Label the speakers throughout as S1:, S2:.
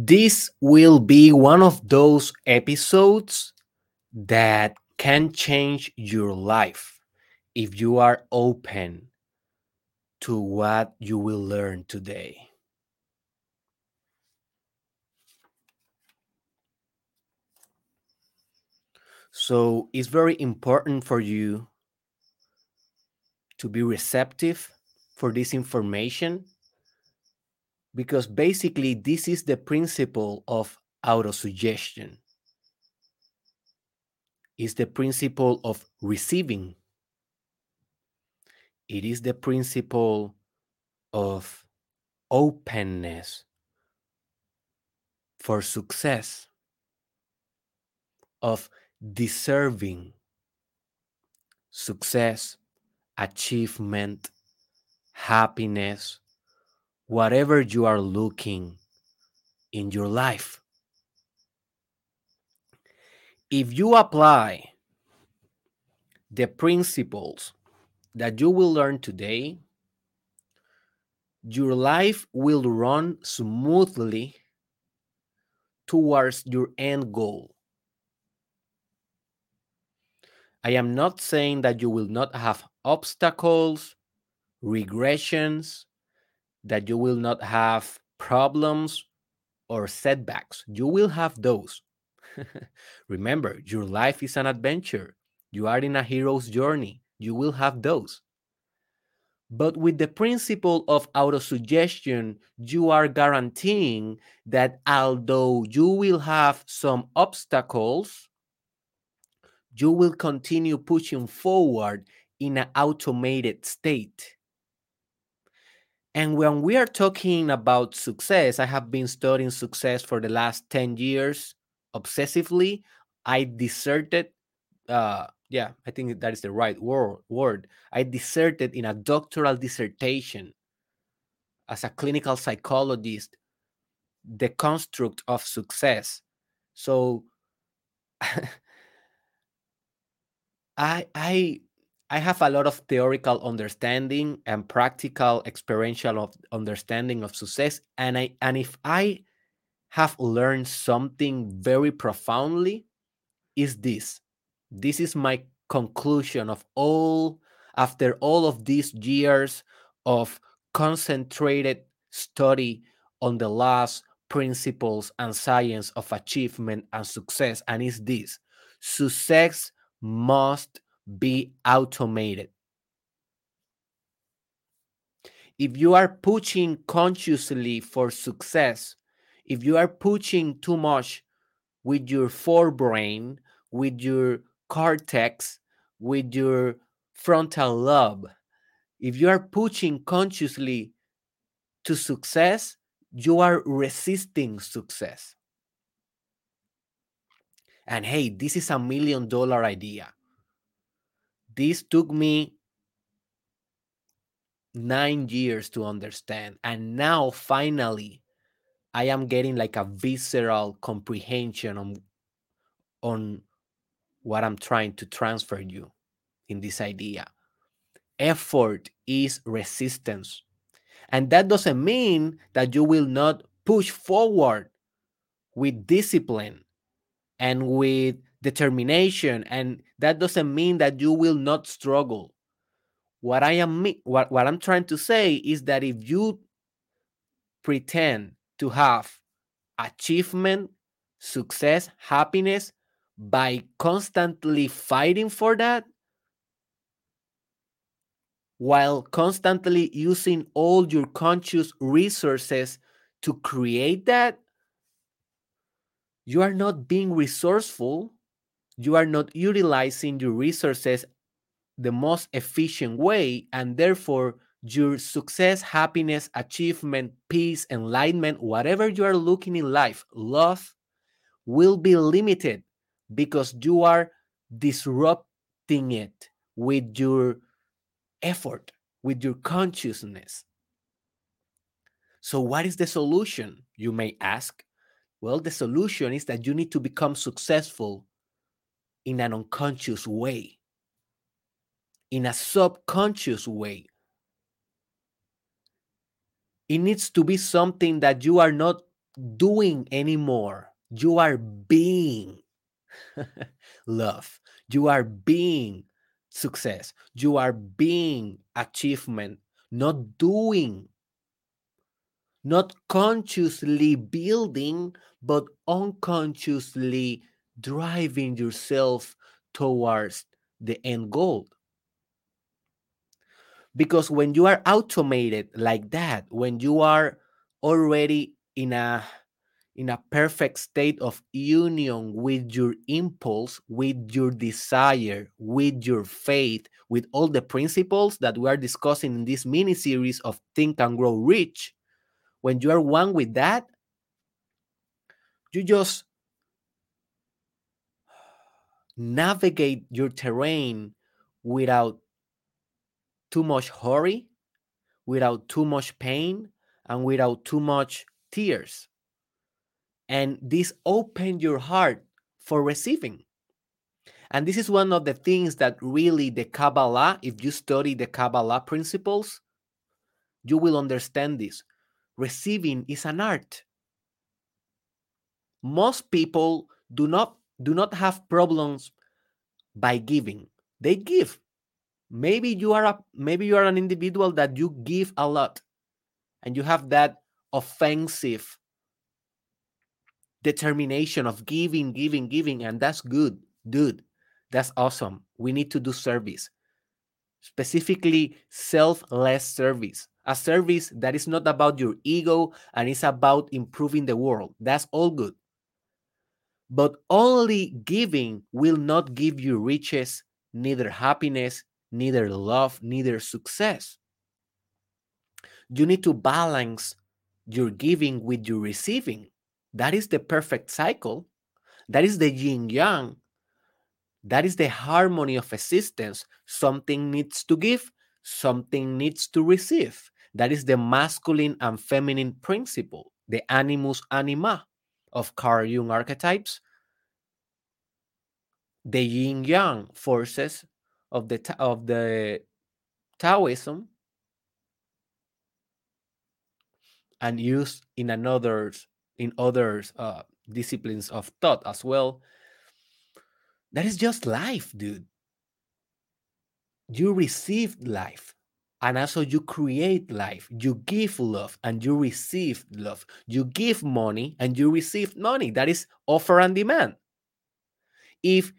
S1: This will be one of those episodes that can change your life if you are open to what you will learn today. So it's very important for you to be receptive for this information because basically this is the principle of autosuggestion. Is the principle of receiving. It is the principle of openness for success of deserving success achievement happiness whatever you are looking in your life. If you apply the principles that you will learn today, your life will run smoothly towards your end goal. I am not saying that you will not have obstacles, regressions, that you will not have problems or setbacks. You will have those. Remember, your life is an adventure. You are in a hero's journey. You will have those. But with the principle of autosuggestion, you are guaranteeing that although you will have some obstacles, you will continue pushing forward in an automated state. And when we are talking about success, I have been studying success for the last 10 years obsessively. I deserted, uh, yeah, I think that is the right word, word. I deserted in a doctoral dissertation as a clinical psychologist the construct of success. So I I I have a lot of theoretical understanding and practical experiential of understanding of success. And I and if I have learned something very profoundly, is this. This is my conclusion of all after all of these years of concentrated study on the laws, principles, and science of achievement and success. And is this success must be automated. If you are pushing consciously for success, if you are pushing too much with your forebrain, with your cortex, with your frontal lobe, if you are pushing consciously to success, you are resisting success. And hey, this is a million dollar idea. This took me nine years to understand. And now finally, I am getting like a visceral comprehension on, on what I'm trying to transfer you in this idea. Effort is resistance. And that doesn't mean that you will not push forward with discipline and with determination and that doesn't mean that you will not struggle. What i am what, what i'm trying to say is that if you pretend to have achievement success happiness by constantly fighting for that while constantly using all your conscious resources to create that you are not being resourceful you are not utilizing your resources the most efficient way and therefore your success happiness achievement peace enlightenment whatever you are looking in life love will be limited because you are disrupting it with your effort with your consciousness. So what is the solution you may ask? Well the solution is that you need to become successful in an unconscious way, in a subconscious way. It needs to be something that you are not doing anymore. You are being love. You are being success. You are being achievement, not doing, not consciously building, but unconsciously driving yourself towards the end goal. Because when you are automated like that, when you are already in a in a perfect state of union with your impulse, with your desire, with your faith, with all the principles that we are discussing in this mini series of Think and Grow Rich, when you are one with that, you just navigate your terrain without too much hurry, without too much pain, and without too much tears. And this opened your heart for receiving. And this is one of the things that really the Kabbalah, if you study the Kabbalah principles, you will understand this. Receiving is an art. Most people do not do not have problems by giving. They give. Maybe you are a maybe you are an individual that you give a lot and you have that offensive determination of giving, giving, giving, and that's good, dude. That's awesome. We need to do service, specifically selfless service, a service that is not about your ego and it's about improving the world. That's all good. But only giving will not give you riches, neither happiness, neither love, neither success. You need to balance your giving with your receiving. That is the perfect cycle. That is the yin yang. That is the harmony of existence. Something needs to give, something needs to receive. That is the masculine and feminine principle, the animus anima of Carl Jung archetypes, the yin yang forces of the of the Taoism, and used in another in other uh, disciplines of thought as well. That is just life, dude. You receive life and also you create life. You give love and you receive love. You give money and you receive money. That is offer and demand. If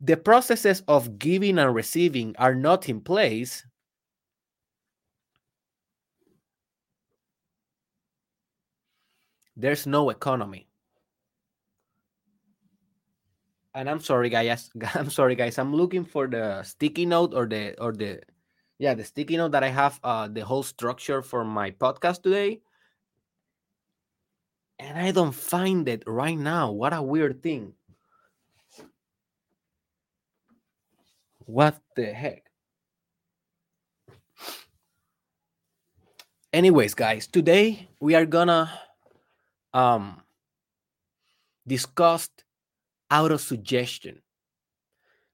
S1: the processes of giving and receiving are not in place, there's no economy. And I'm sorry, guys. I'm sorry, guys. I'm looking for the sticky note or the or the yeah the sticky note that I have uh, the whole structure for my podcast today, and I don't find it right now. What a weird thing. What the heck? Anyways, guys, today we are gonna um, discussed auto suggestion.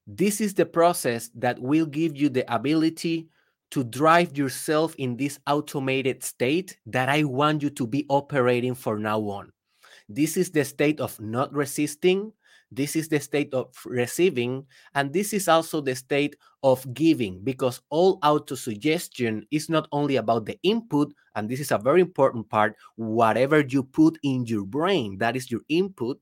S1: This is the process that will give you the ability to drive yourself in this automated state that I want you to be operating for now on. This is the state of not resisting, this is the state of receiving, and this is also the state of giving because all auto suggestion is not only about the input, and this is a very important part whatever you put in your brain, that is your input,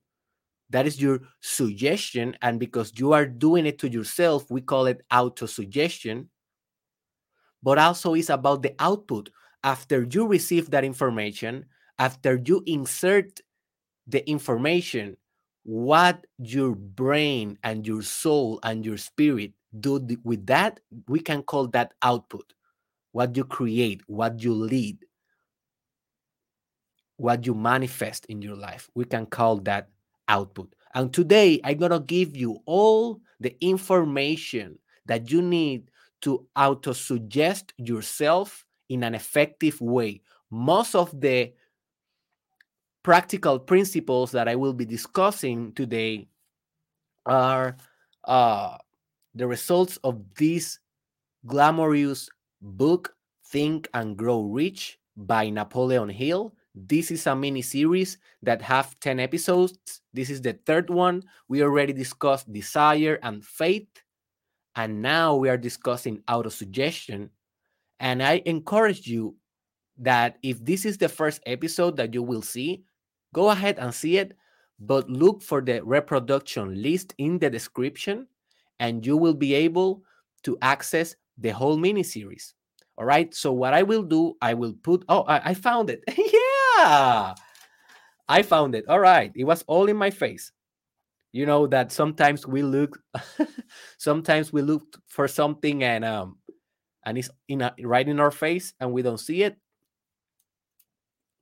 S1: that is your suggestion. And because you are doing it to yourself, we call it auto suggestion. But also, is about the output. After you receive that information, after you insert the information what your brain and your soul and your spirit do with that, we can call that output. What you create, what you lead, what you manifest in your life, we can call that output. And today, I'm going to give you all the information that you need to auto suggest yourself in an effective way. Most of the practical principles that I will be discussing today are uh, the results of this glamorous book, Think and Grow Rich by Napoleon Hill. This is a mini series that have 10 episodes. This is the third one. We already discussed desire and faith. And now we are discussing autosuggestion. And I encourage you that if this is the first episode that you will see, go ahead and see it, but look for the reproduction list in the description and you will be able to access the whole mini series. All right. So, what I will do, I will put, oh, I, I found it. yeah. I found it. All right. It was all in my face. You know that sometimes we look, sometimes we look for something and um, and it's in a, right in our face and we don't see it.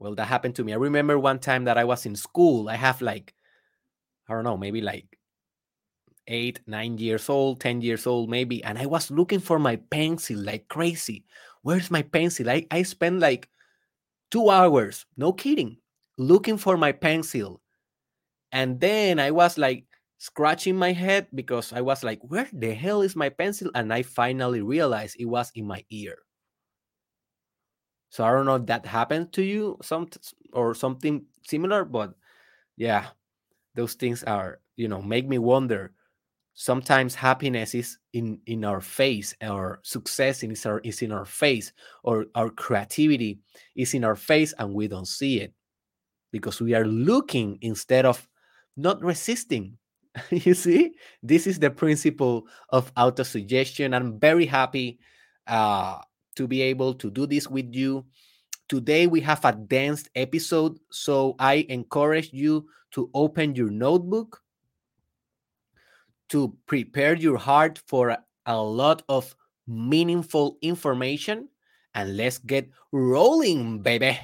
S1: Well, that happened to me. I remember one time that I was in school. I have like, I don't know, maybe like eight, nine years old, 10 years old, maybe. And I was looking for my pencil like crazy. Where's my pencil? I, I spent like two hours, no kidding, looking for my pencil. And then I was like scratching my head because I was like, where the hell is my pencil? And I finally realized it was in my ear. So I don't know if that happened to you some or something similar, but yeah, those things are, you know, make me wonder sometimes happiness is in in our face our success is our is in our face or our creativity is in our face and we don't see it because we are looking instead of not resisting you see this is the principle of autosuggestion i'm very happy uh, to be able to do this with you today we have a dense episode so i encourage you to open your notebook to prepare your heart for a lot of meaningful information. And let's get rolling, baby.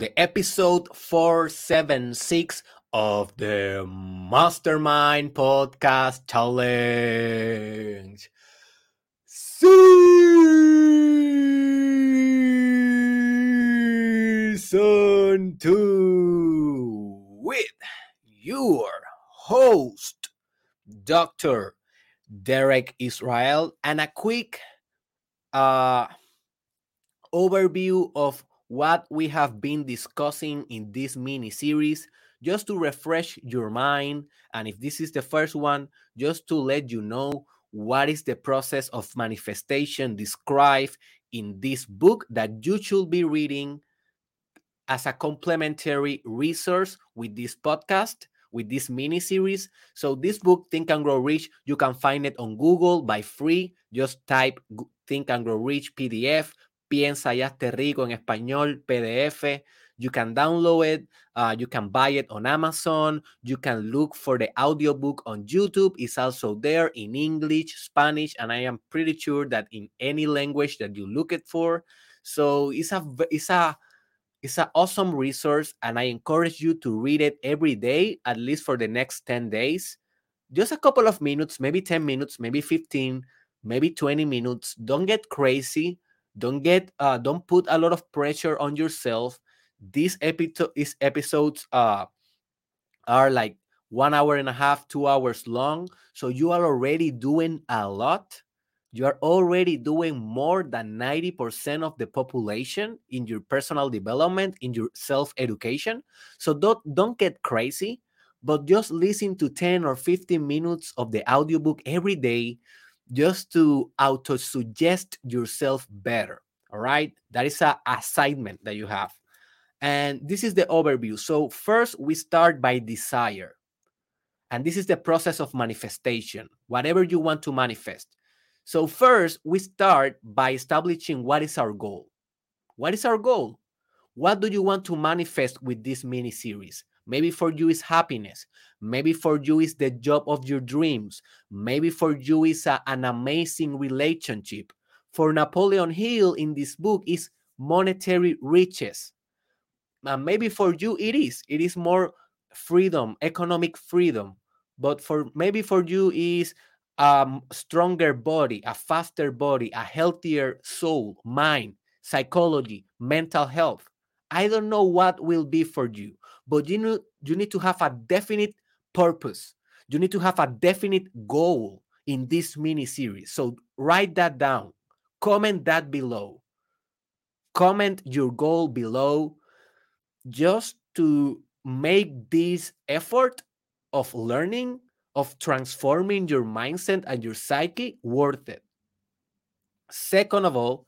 S1: The episode 476 of the Mastermind Podcast Challenge. Season 2 with your host, Dr. Derek Israel, and a quick uh, overview of what we have been discussing in this mini series just to refresh your mind. And if this is the first one, just to let you know what is the process of manifestation described in this book that you should be reading as a complementary resource with this podcast with this mini series so this book think and grow rich you can find it on google by free just type think and grow rich pdf Piensa y hazte rico en español, PDF. You can download it. Uh, you can buy it on Amazon. You can look for the audiobook on YouTube. It's also there in English, Spanish, and I am pretty sure that in any language that you look it for. So it's a it's a it's an awesome resource, and I encourage you to read it every day, at least for the next 10 days. Just a couple of minutes, maybe 10 minutes, maybe 15, maybe 20 minutes. Don't get crazy don't get uh don't put a lot of pressure on yourself. These episode these episodes uh are like one hour and a half two hours long. So you are already doing a lot. You are already doing more than 90% of the population in your personal development in your self education so don't don't get crazy but just listen to 10 or 15 minutes of the audiobook every day just to auto suggest yourself better. All right. That is a assignment that you have. And this is the overview. So, first, we start by desire. And this is the process of manifestation, whatever you want to manifest. So, first, we start by establishing what is our goal. What is our goal? What do you want to manifest with this mini series? Maybe for you is happiness. Maybe for you is the job of your dreams. Maybe for you is a, an amazing relationship. For Napoleon Hill in this book is monetary riches. And maybe for you it is. It is more freedom, economic freedom. But for maybe for you is a stronger body, a faster body, a healthier soul, mind, psychology, mental health. I don't know what will be for you, but you know you need to have a definite purpose. You need to have a definite goal in this mini series. So write that down. Comment that below. Comment your goal below just to make this effort of learning, of transforming your mindset and your psyche worth it. Second of all,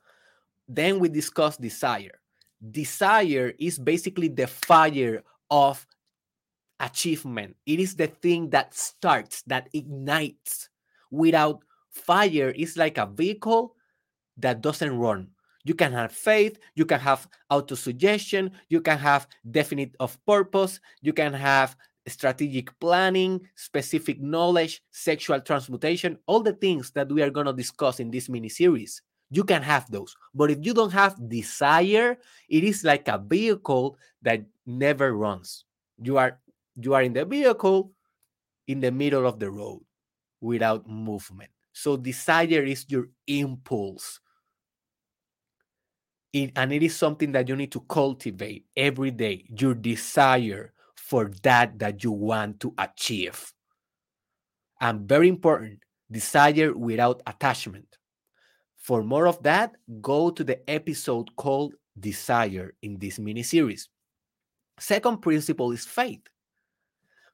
S1: then we discuss desire. Desire is basically the fire of achievement. It is the thing that starts, that ignites. Without fire, it's like a vehicle that doesn't run. You can have faith, you can have autosuggestion, you can have definite of purpose, you can have strategic planning, specific knowledge, sexual transmutation, all the things that we are going to discuss in this mini series. You can have those. But if you don't have desire, it is like a vehicle that never runs. You are you are in the vehicle in the middle of the road without movement. So desire is your impulse. It, and it is something that you need to cultivate every day your desire for that that you want to achieve and very important desire without attachment for more of that go to the episode called desire in this mini series second principle is faith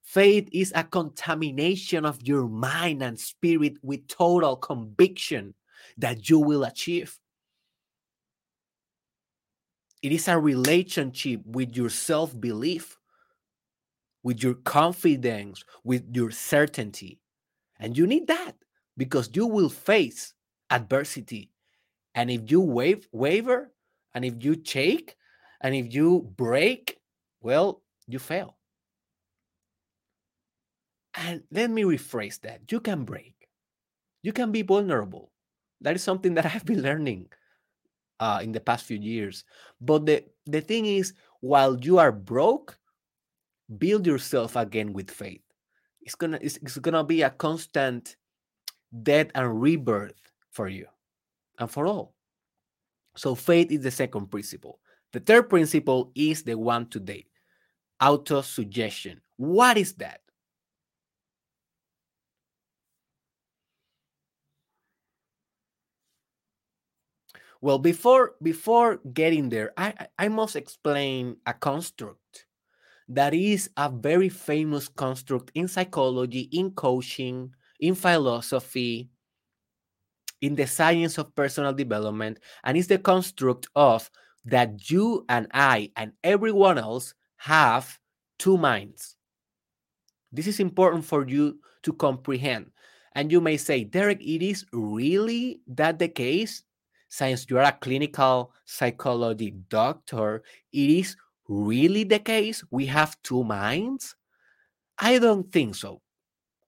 S1: faith is a contamination of your mind and spirit with total conviction that you will achieve it is a relationship with your self belief, with your confidence, with your certainty. And you need that because you will face adversity. And if you wave, waver, and if you shake, and if you break, well, you fail. And let me rephrase that you can break, you can be vulnerable. That is something that I've been learning uh, in the past few years. But the, the thing is, while you are broke, build yourself again with faith. It's gonna it's, it's gonna be a constant death and rebirth for you and for all. So faith is the second principle. The third principle is the one today. Auto suggestion. What is that? Well, before before getting there, I I must explain a construct that is a very famous construct in psychology, in coaching, in philosophy, in the science of personal development, and it's the construct of that you and I and everyone else have two minds. This is important for you to comprehend. And you may say, Derek, it is really that the case? since you are a clinical psychology doctor, it is really the case we have two minds? I don't think so.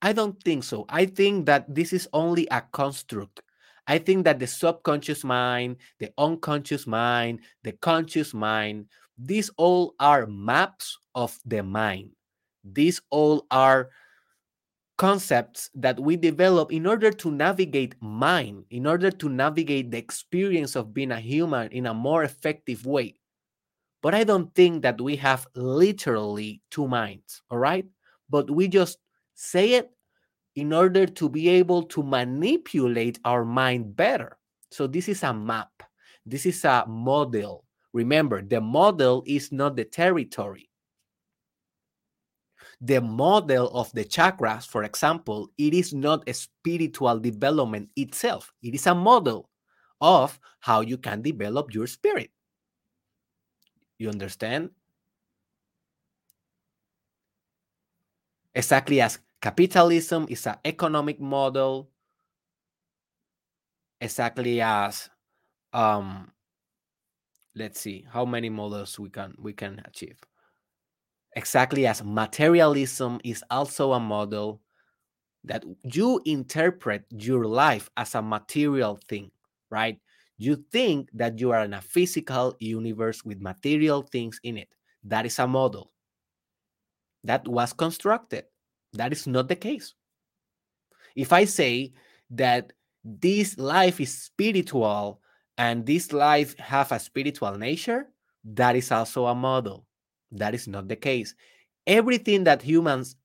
S1: I don't think so. I think that this is only a construct. I think that the subconscious mind, the unconscious mind, the conscious mind, these all are maps of the mind. These all are concepts that we develop in order to navigate mind, in order to navigate the experience of being a human in a more effective way. But I don't think that we have literally two minds, all right? But we just say it in order to be able to manipulate our mind better. So this is a map, this is a model. Remember, the model is not the territory the model of the chakras, for example, it is not a spiritual development itself. It is a model of how you can develop your spirit. You understand? Exactly as capitalism is an economic model, exactly as um let's see how many models we can we can achieve exactly as materialism is also a model that you interpret your life as a material thing, right? You think that you are in a physical universe with material things in it. That is a model that was constructed. That is not the case. If I say that this life is spiritual and this life have a spiritual nature, that is also a model. That is not the case. Everything that humans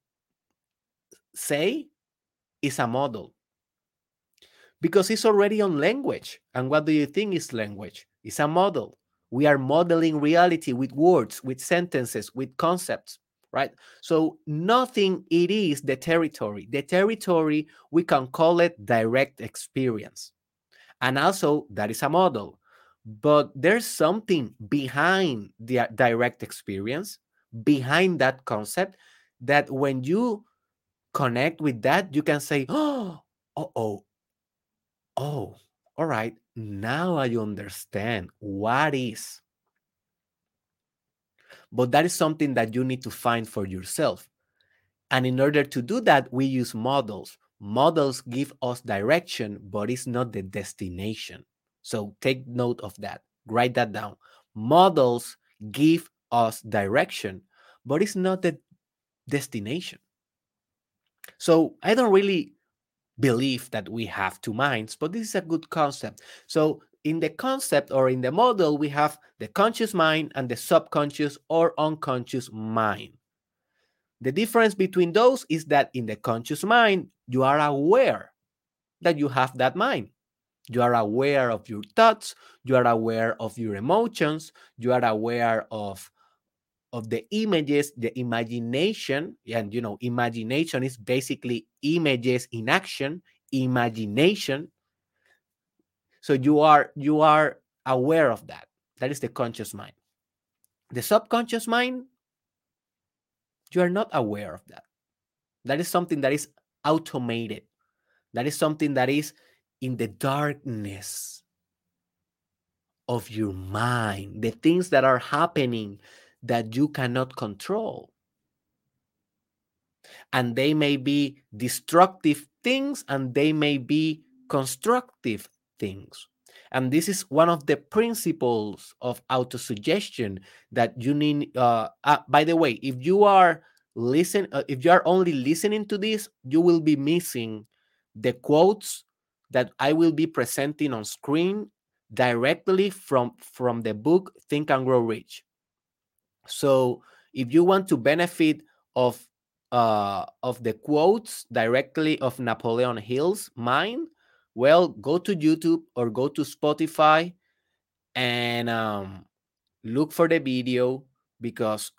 S1: say is a model because it's already on language. And what do you think is language? It's a model. We are modeling reality with words, with sentences, with concepts, right? So nothing it is the territory. The territory, we can call it direct experience. And also, that is a model. But there's something behind the uh, direct experience, behind that concept, that when you connect with that, you can say, oh, oh, oh, oh, all right, now I understand what is. But that is something that you need to find for yourself. And in order to do that, we use models. Models give us direction, but it's not the destination. So take note of that. Write that down. Models give us direction, but it's not the destination. So I don't really believe that we have two minds, but this is a good concept. So in the concept or in the model, we have the conscious mind and the subconscious or unconscious mind. The difference between those is that in the conscious mind, you are aware that you have that mind. You are aware of your thoughts, you are aware of your emotions, you are aware of of the images, the imagination, and you know, imagination is basically images in action, imagination. So you are you are aware of that. That is the conscious mind. The subconscious mind, you are not aware of that. That is something that is automated. That is something that is in the darkness of your mind, the things that are happening that you cannot control. And they may be destructive things and they may be constructive things. And this is one of the principles of autosuggestion that you need. Uh, uh, by the way, if you are listen, uh, if you are only listening to this, you will be missing the quotes that I will be presenting on screen directly from from the book Think and Grow Rich. So if you want to benefit of uh, of the quotes directly of Napoleon Hill's mind, well, go to YouTube or go to Spotify and um, look for the video because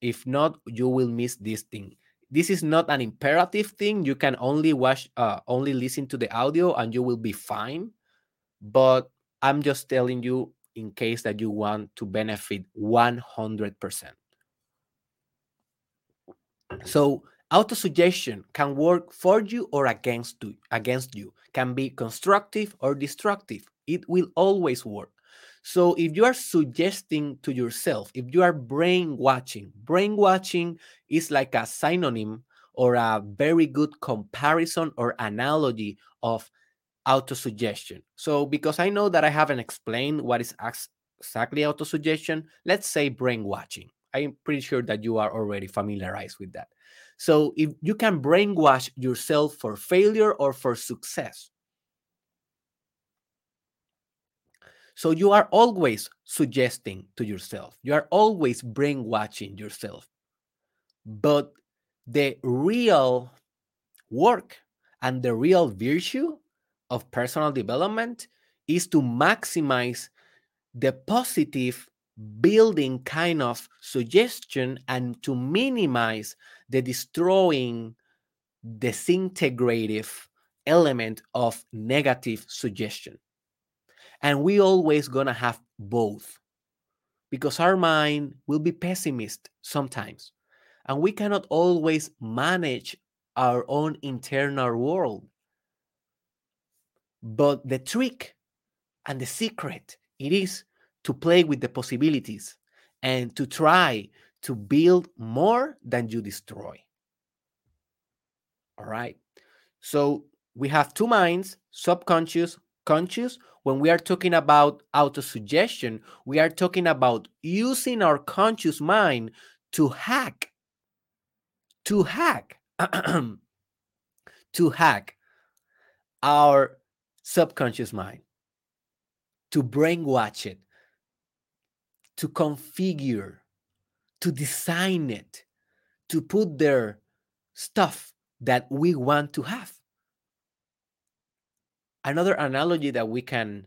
S1: if not, you will miss this thing. This is not an imperative thing. You can only watch, uh, only listen to the audio, and you will be fine. But I'm just telling you in case that you want to benefit 100%. So autosuggestion can work for you or against you, against you, can be constructive or destructive. It will always work. So if you are suggesting to yourself, if you are brainwashing, brainwashing is like a synonym or a very good comparison or analogy of autosuggestion. So, because I know that I haven't explained what is exactly autosuggestion, let's say brainwashing. I'm pretty sure that you are already familiarized with that. So, if you can brainwash yourself for failure or for success. So, you are always suggesting to yourself, you are always brainwashing yourself. But the real work and the real virtue of personal development is to maximize the positive building kind of suggestion and to minimize the destroying disintegrative element of negative suggestion. And we always gonna have both because our mind will be pessimist sometimes and we cannot always manage our own internal world. But the trick and the secret it is to play with the possibilities and to try to build more than you destroy. All right. So we have two minds subconscious, conscious. When we are talking about autosuggestion, we are talking about using our conscious mind to hack, to hack, to hack our subconscious mind, to brainwash it, to configure, to design it, to put their stuff that we want to have. Another analogy that we can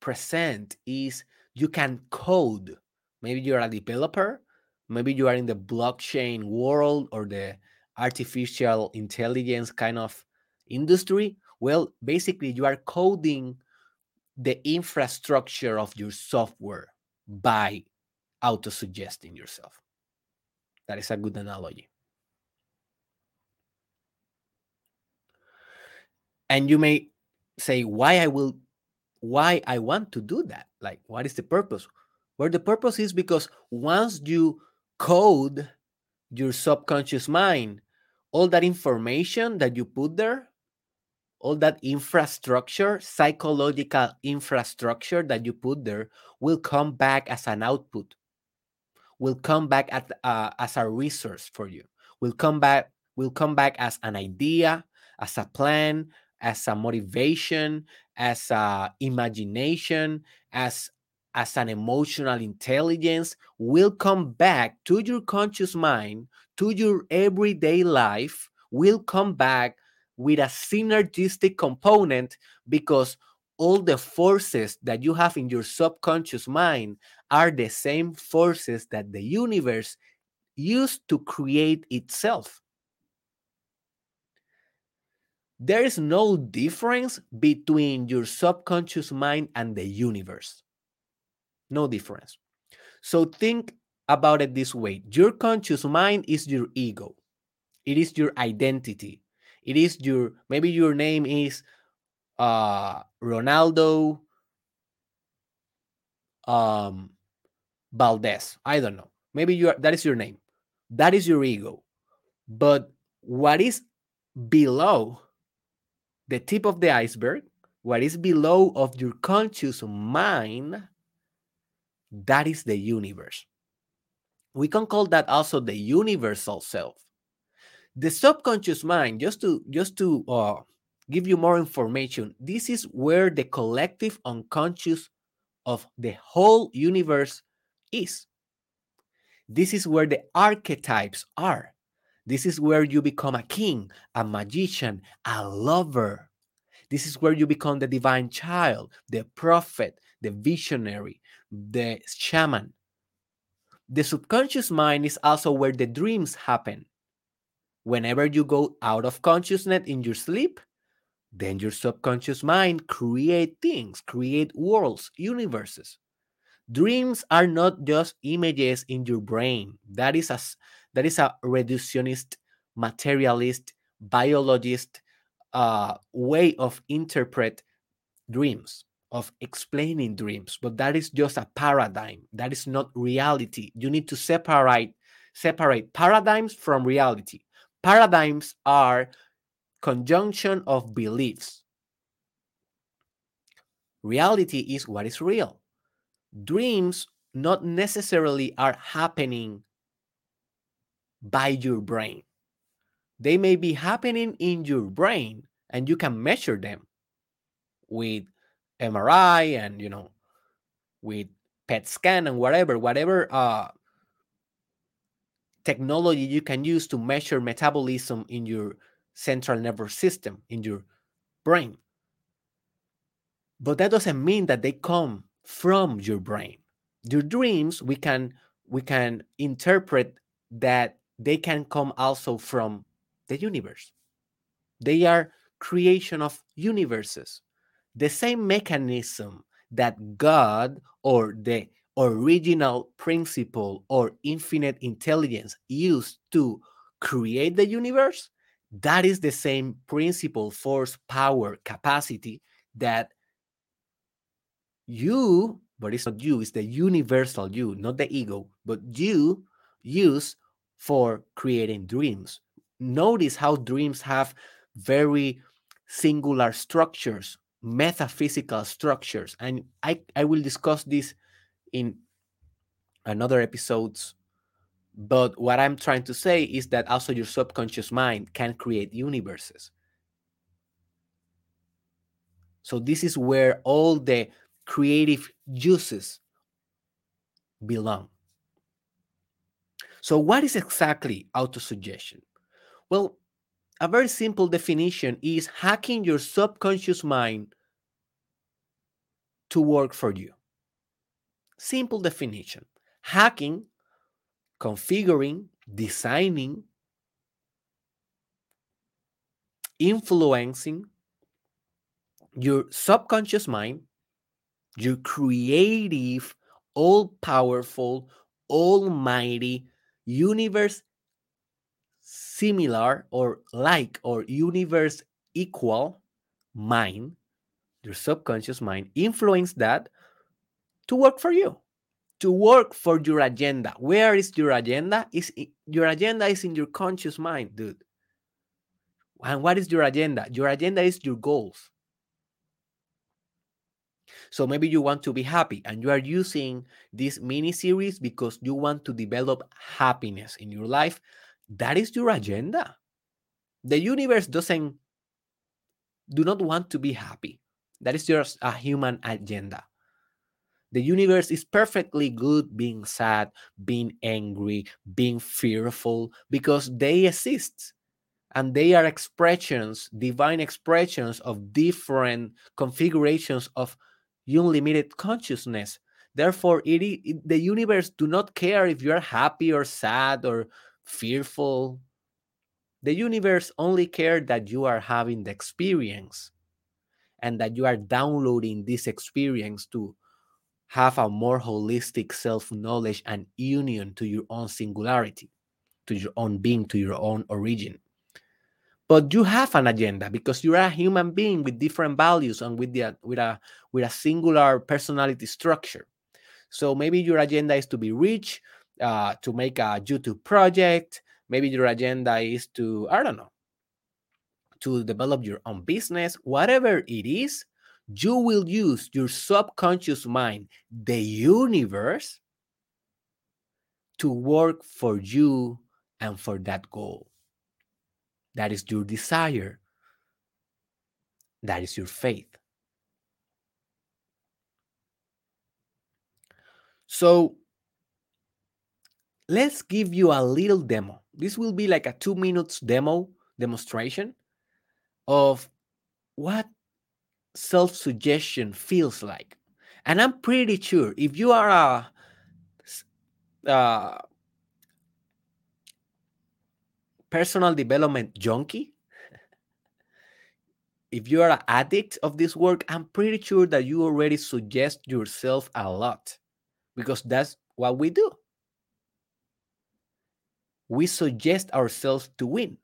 S1: present is you can code. Maybe you're a developer, maybe you are in the blockchain world or the artificial intelligence kind of industry. Well, basically, you are coding the infrastructure of your software by auto suggesting yourself. That is a good analogy. And you may say, why I will, why I want to do that? Like, what is the purpose? Well, the purpose is because once you code your subconscious mind, all that information that you put there all that infrastructure, psychological infrastructure that you put there, will come back as an output, will come back at, uh, as a resource for you, will come back, will come back as an idea, as a plan, as a motivation, as a imagination, as as an emotional intelligence will come back to your conscious mind, to your everyday life, will come back with a synergistic component because all the forces that you have in your subconscious mind are the same forces that the universe used to create itself. There is no difference between your subconscious mind and the universe. No difference. So think about it this way your conscious mind is your ego, it is your identity, it is your maybe your name is uh Ronaldo um Valdez. I don't know. Maybe you are that is your name. That is your ego. But what is below the tip of the iceberg, what is below of your conscious mind, that is the universe. We can call that also the universal self the subconscious mind just to just to uh, give you more information this is where the collective unconscious of the whole universe is. This is where the archetypes are. This is where you become a king a magician a lover. This is where you become the divine child the prophet the visionary the shaman. The subconscious mind is also where the dreams happen whenever you go out of consciousness in your sleep, then your subconscious mind create things, create worlds, universes. Dreams are not just images in your brain. That is a that is a reductionist, materialist, biologist uh, way of interpret dreams, of explaining dreams. But that is just a paradigm. That is not reality. You need to separate separate paradigms from reality. Paradigms are conjunction of beliefs. Reality is what is real. Dreams not necessarily are happening by your brain. They may be happening in your brain and you can measure them with MRI and you know with PET scan and whatever, whatever uh, technology you can use to measure metabolism in your central nervous system, in your brain. But that doesn't mean that they come from your brain. Your dreams, we can we can interpret that they can come also from the universe. They are creation of universes. The same mechanism that God or the original principle or infinite intelligence used to create the universe, that is the same principle, force, power, capacity that you but it's not you, it's the universal you, not the ego, but you use for creating dreams. Notice how dreams have very singular structures, metaphysical structures. And I, I will discuss this in another episodes. But what I'm trying to say is that also your subconscious mind can create universes. So this is where all the creative juices belong. So what is exactly autosuggestion? Well, a very simple definition is hacking your subconscious mind to work for you. Simple definition. Hacking, configuring, designing, influencing your subconscious mind, your creative, all powerful, almighty universe similar or like or universe equal mind, your subconscious mind, influence that to work for you, to work for your agenda. Where is your agenda? Is your agenda is in your conscious mind, dude. And what is your agenda? Your agenda is your goals. So maybe you want to be happy and you are using this mini series because you want to develop happiness in your life. That is your agenda. The universe doesn't do not want to be happy. That is just a human agenda. The universe is perfectly good being sad, being angry, being fearful because they exist and they are expressions, divine expressions of different configurations of unlimited consciousness. Therefore, it, it, the universe do not care if you are happy or sad or fearful. The universe only care that you are having the experience and that you are downloading this experience to have a more holistic self-knowledge and union to your own singularity, to your own being, to your own origin. But you have an agenda because you're a human being with different values and with the with a with a singular personality structure. So maybe your agenda is to be rich uh, to make a youtube project. Maybe your agenda is to i don't know to develop your own business. Whatever it is you will use your subconscious mind the universe to work for you and for that goal that is your desire. That is your faith. So let's give you a little demo. This will be like a two minutes demo demonstration of what self suggestion feels like. And I'm pretty sure if you are a, a uh, personal development junkie, if you are an addict of this work, I'm pretty sure that you already suggest yourself a lot because that's what we do. We suggest ourselves to win.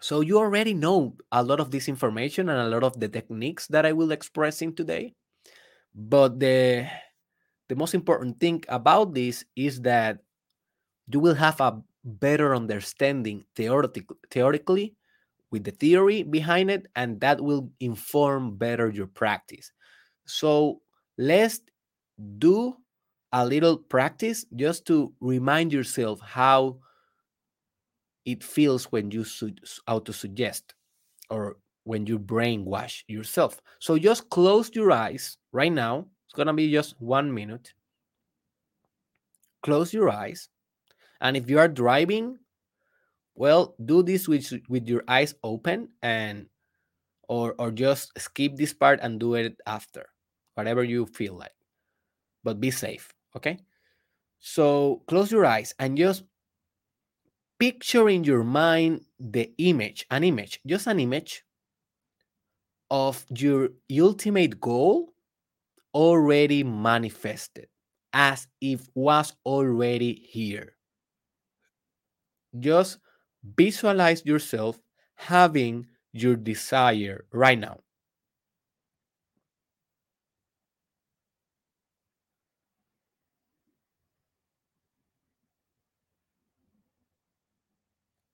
S1: So you already know a lot of this information and a lot of the techniques that I will express in today. But the the most important thing about this is that you will have a better understanding theoretic, theoretically with the theory behind it, and that will inform better your practice. So let's do a little practice just to remind yourself how it feels when you auto suggest or when you brainwash yourself. So just close your eyes right now. It's gonna be just one minute. Close your eyes and if you are driving, well, do this with with your eyes open and or or just skip this part and do it after, whatever you feel like. But be safe, okay? So close your eyes and just picture in your mind the image, an image, just an image of your ultimate goal already manifested as if was already here just visualize yourself having your desire right now.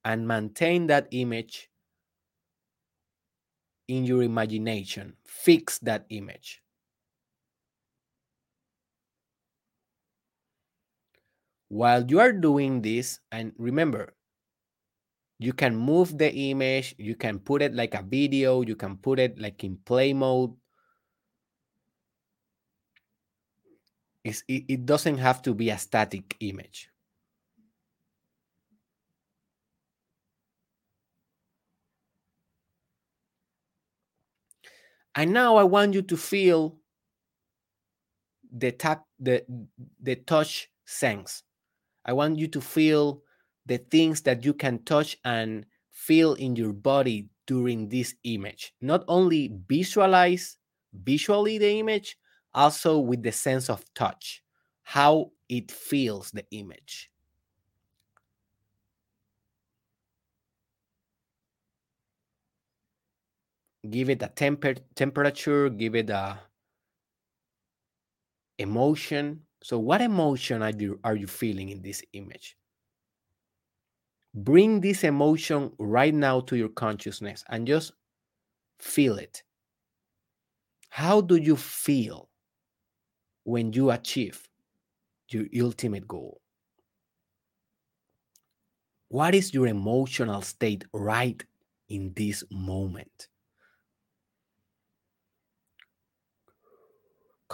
S1: And maintain that image in your imagination. Fix that image. While you are doing this, and remember, you can move the image, you can put it like a video, you can put it like in play mode. It, it doesn't have to be a static image. And now I want you to feel the tap the the touch sense. I want you to feel the things that you can touch and feel in your body during this image. Not only visualize visually the image, also with the sense of touch, how it feels the image. Give it a temper temperature, give it a emotion. So what emotion are you are you feeling in this image? Bring this emotion right now to your consciousness and just feel it. How do you feel when you achieve your ultimate goal? What is your emotional state right in this moment?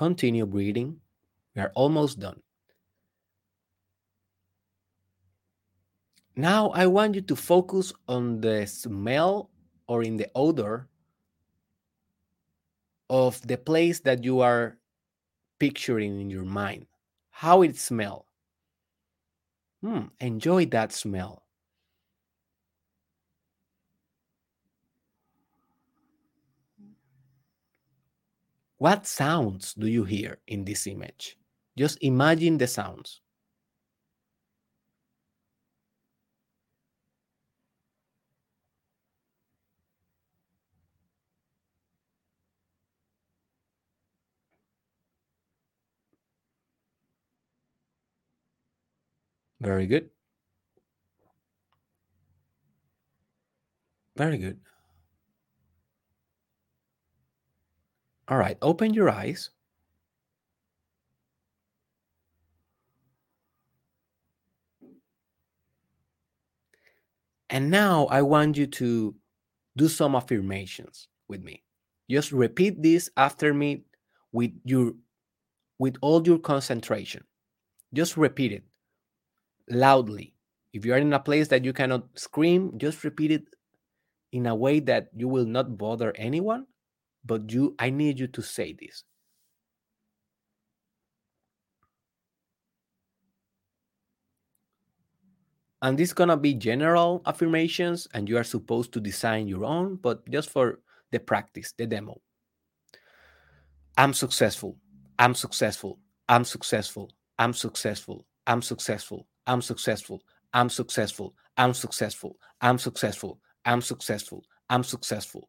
S1: Continue breathing. We are almost done. Now I want you to focus on the smell or in the odor of the place that you are picturing in your mind. How it smell. Hmm, enjoy that smell. What sounds do you hear in this image? Just imagine the sounds. Very good. Very good. All right, open your eyes. And now I want you to do some affirmations with me. Just repeat this after me with your with all your concentration. Just repeat it loudly. If you are in a place that you cannot scream, just repeat it in a way that you will not bother anyone, but you I need you to say this. And this gonna be general affirmations, and you are supposed to design your own, but just for the practice, the demo. I'm successful. I'm successful. I'm successful. I'm successful. I'm successful. I'm successful. I'm successful. I'm successful. I'm successful. I'm successful. I'm successful.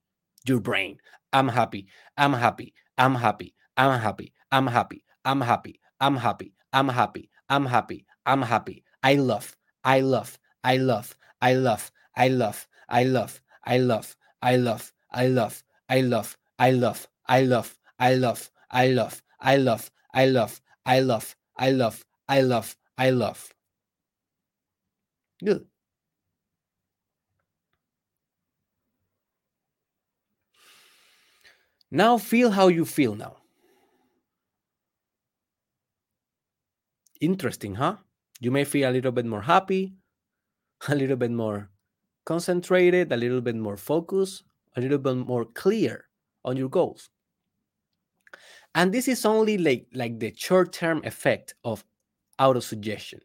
S1: your brain. I'm happy. I'm happy. I'm happy. I'm happy. I'm happy. I'm happy. I'm happy. I'm happy. I'm happy. I'm happy. I love. I love, I love, I love, I love, I love, I love, I love, I love, I love, I love, I love, I love, I love, I love, I love, I love, I love, I love, I love. Good. Now feel how you feel now. Interesting, huh? You may feel a little bit more happy, a little bit more concentrated, a little bit more focused, a little bit more clear on your goals. And this is only like, like the short-term effect of auto-suggestion.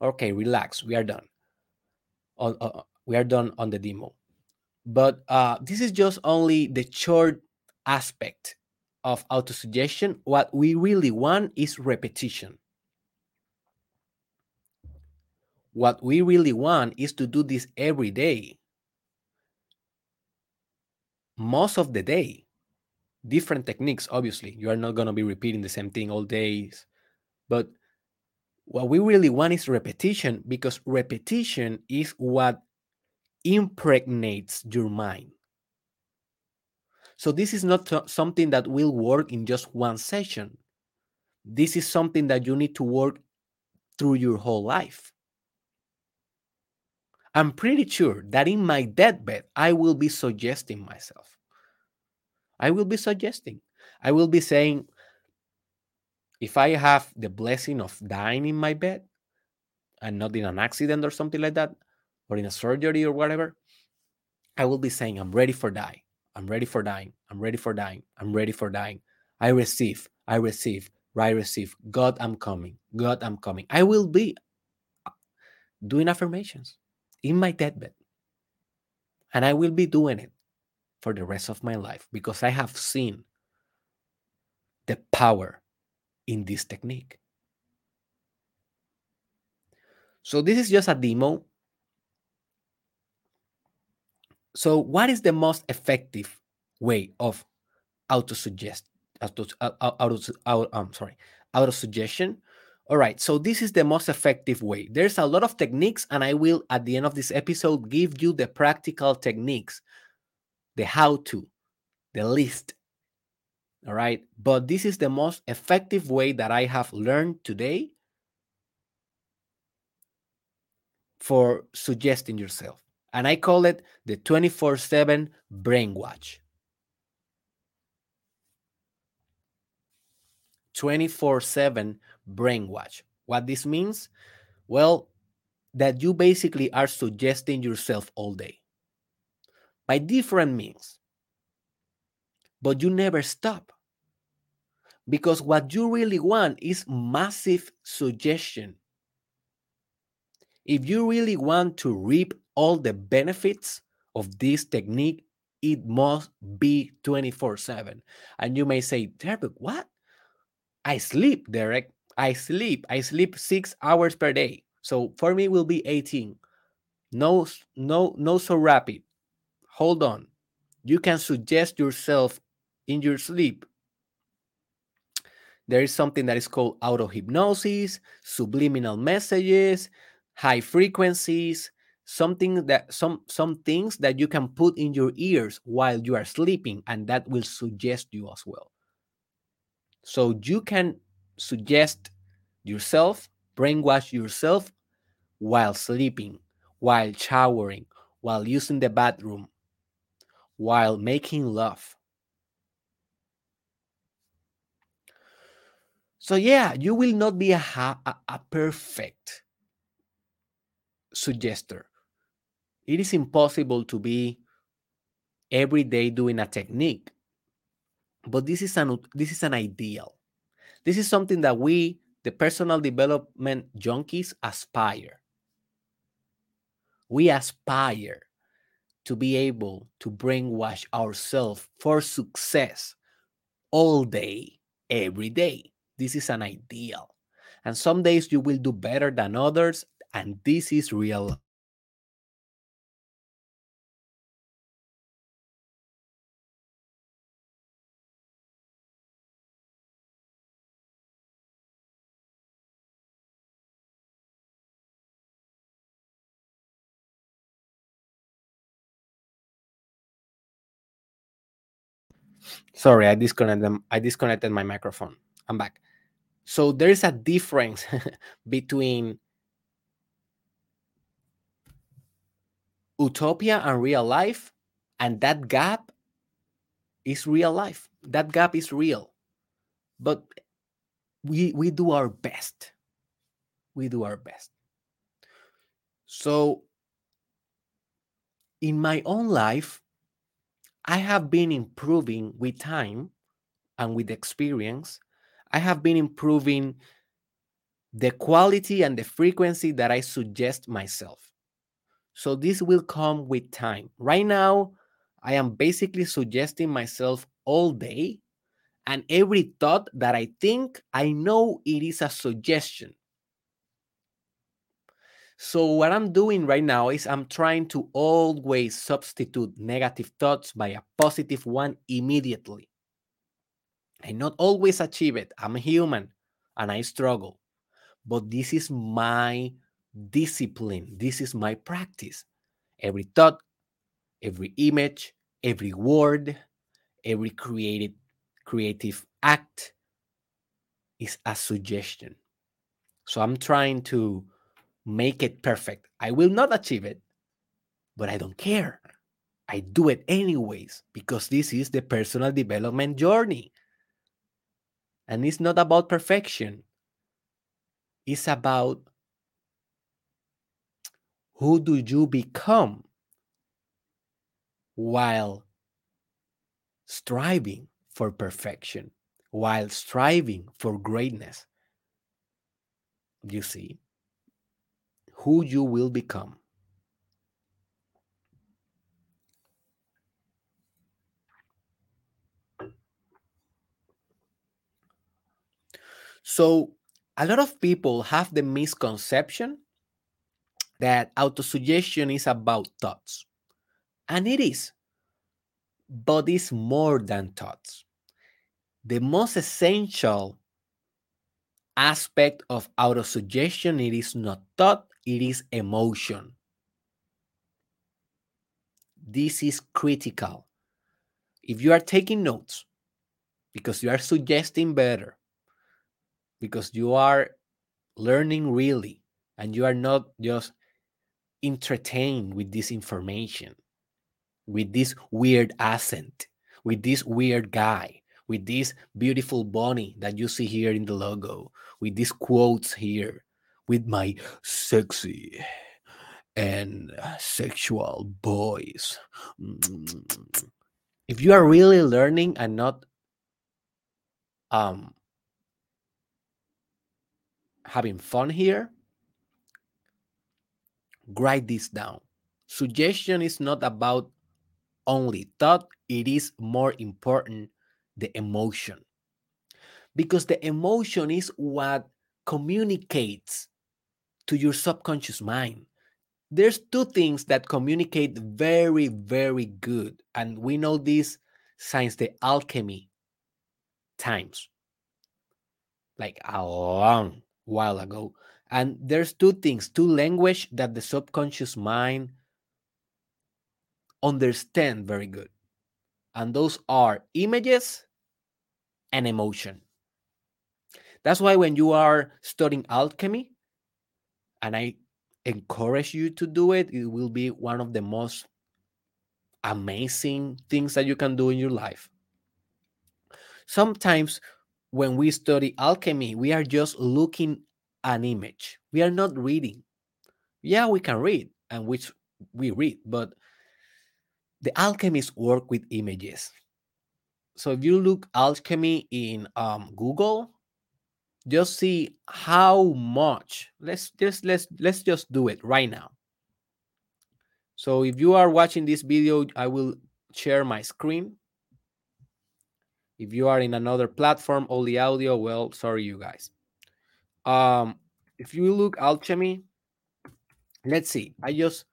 S1: Okay, relax, we are done. on, uh, we are done on the demo. But uh, this is just only the short aspect of autosuggestion. What we really want is repetition. What we really want is to do this every day, most of the day. Different techniques, obviously. You are not going to be repeating the same thing all days. But what we really want is repetition because repetition is what impregnates your mind. So, this is not something that will work in just one session. This is something that you need to work through your whole life. I'm pretty sure that in my deathbed, I will be suggesting myself. I will be suggesting. I will be saying, if I have the blessing of dying in my bed and not in an accident or something like that, or in a surgery or whatever, I will be saying, I'm ready for dying. I'm ready for dying. I'm ready for dying. I'm ready for dying. I receive. I receive. I receive. God, I'm coming. God, I'm coming. I will be uh, doing affirmations in my deathbed. And I will be doing it for the rest of my life because I have seen the power in this technique. So, this is just a demo. So, what is the most effective way of auto suggest? Auto, auto, auto, I'm sorry, auto suggestion all right, so this is the most effective way. There's a lot of techniques, and I will, at the end of this episode, give you the practical techniques, the how to, the list. All right, but this is the most effective way that I have learned today for suggesting yourself. And I call it the 24 7 brainwash. 24 7 brainwash. What this means? Well, that you basically are suggesting yourself all day by different means. But you never stop. Because what you really want is massive suggestion. If you really want to reap all the benefits of this technique, it must be 24 7. And you may say, Derek, what? I sleep, Derek. I sleep. I sleep six hours per day. So for me, will be 18. No, no, no, so rapid. Hold on. You can suggest yourself in your sleep. There is something that is called auto hypnosis, subliminal messages, high frequencies, something that some some things that you can put in your ears while you are sleeping, and that will suggest you as well. So you can suggest yourself, brainwash yourself while sleeping, while showering, while using the bathroom, while making love. So, yeah, you will not be a, a, perfect suggester. It is impossible to be every day doing a technique, but this is an this is an ideal. This is something that we, the personal development junkies, aspire. We aspire to be able to brainwash ourselves for success all day, every day. This is an ideal. And some days you will do better than others, and this is real Sorry, I disconnected them. I disconnected my microphone. I'm back. So there is a difference between utopia and real life, and that gap is real life. That gap is real. But we we do our best. We do our best. So in my own life, I have been improving with time and with experience. I have been improving the quality and the frequency that I suggest myself. So this will come with time. Right now, I am basically suggesting myself all day and every thought that I think, I know it is a suggestion. So, what I'm doing right now is I'm trying to always substitute negative thoughts by a positive one immediately. I not always achieve it. I'm human and I struggle. But this is my discipline. This is my practice. Every thought, every image, every word, every created creative act is a suggestion. So I'm trying to make it perfect. I will not achieve it, but I don't care. I do it anyways because this is the personal development journey. And it's not about perfection, it's about who do you become while striving for perfection, while striving for greatness. You see, who you will become. So, a lot of people have the misconception that autosuggestion is about thoughts. And it is, but it's more than thoughts. The most essential aspect of autosuggestion it is not thought, it is emotion. This is critical. If you are taking notes because you are suggesting better, because you are learning really, and you are not just entertained with this information, with this weird accent, with this weird guy, with this beautiful bunny that you see here in the logo, with these quotes here, with my sexy and sexual voice. If you are really learning and not um having fun here, write this down. Suggestion is not about only thought, it is more important the emotion. Because the emotion is what communicates to your subconscious mind. There's two things that communicate very, very good. And we know this since the alchemy times, like a long while ago. And there's two things, two language that the subconscious mind understand very good. And those are images and emotion. That's why when you are studying alchemy, and I encourage you to do it, it will be one of the most amazing things that you can do in your life. Sometimes when we study alchemy, we are just looking an image. We are not reading. Yeah, we can read, and which we read, but the alchemists work with images. So if you look alchemy in um, Google, just see how much. Let's just let's let's just do it right now. So if you are watching this video, I will share my screen. If you are in another platform, only audio, well, sorry you guys. Um, if you look alchemy, let's see. I just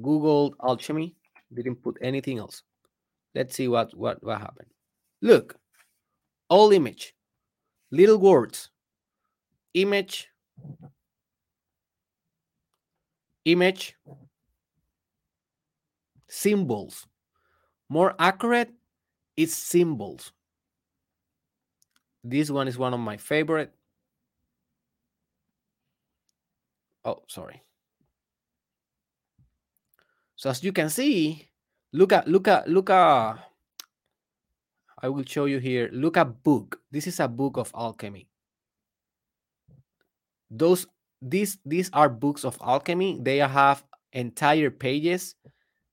S1: googled alchemy, didn't put anything else. Let's see what what what happened. Look, all image, little words, image, image, symbols. More accurate, it's symbols. This one is one of my favorite. Oh, sorry. So as you can see, look at look at look at I will show you here. Look at book. This is a book of alchemy. Those these these are books of alchemy. They have entire pages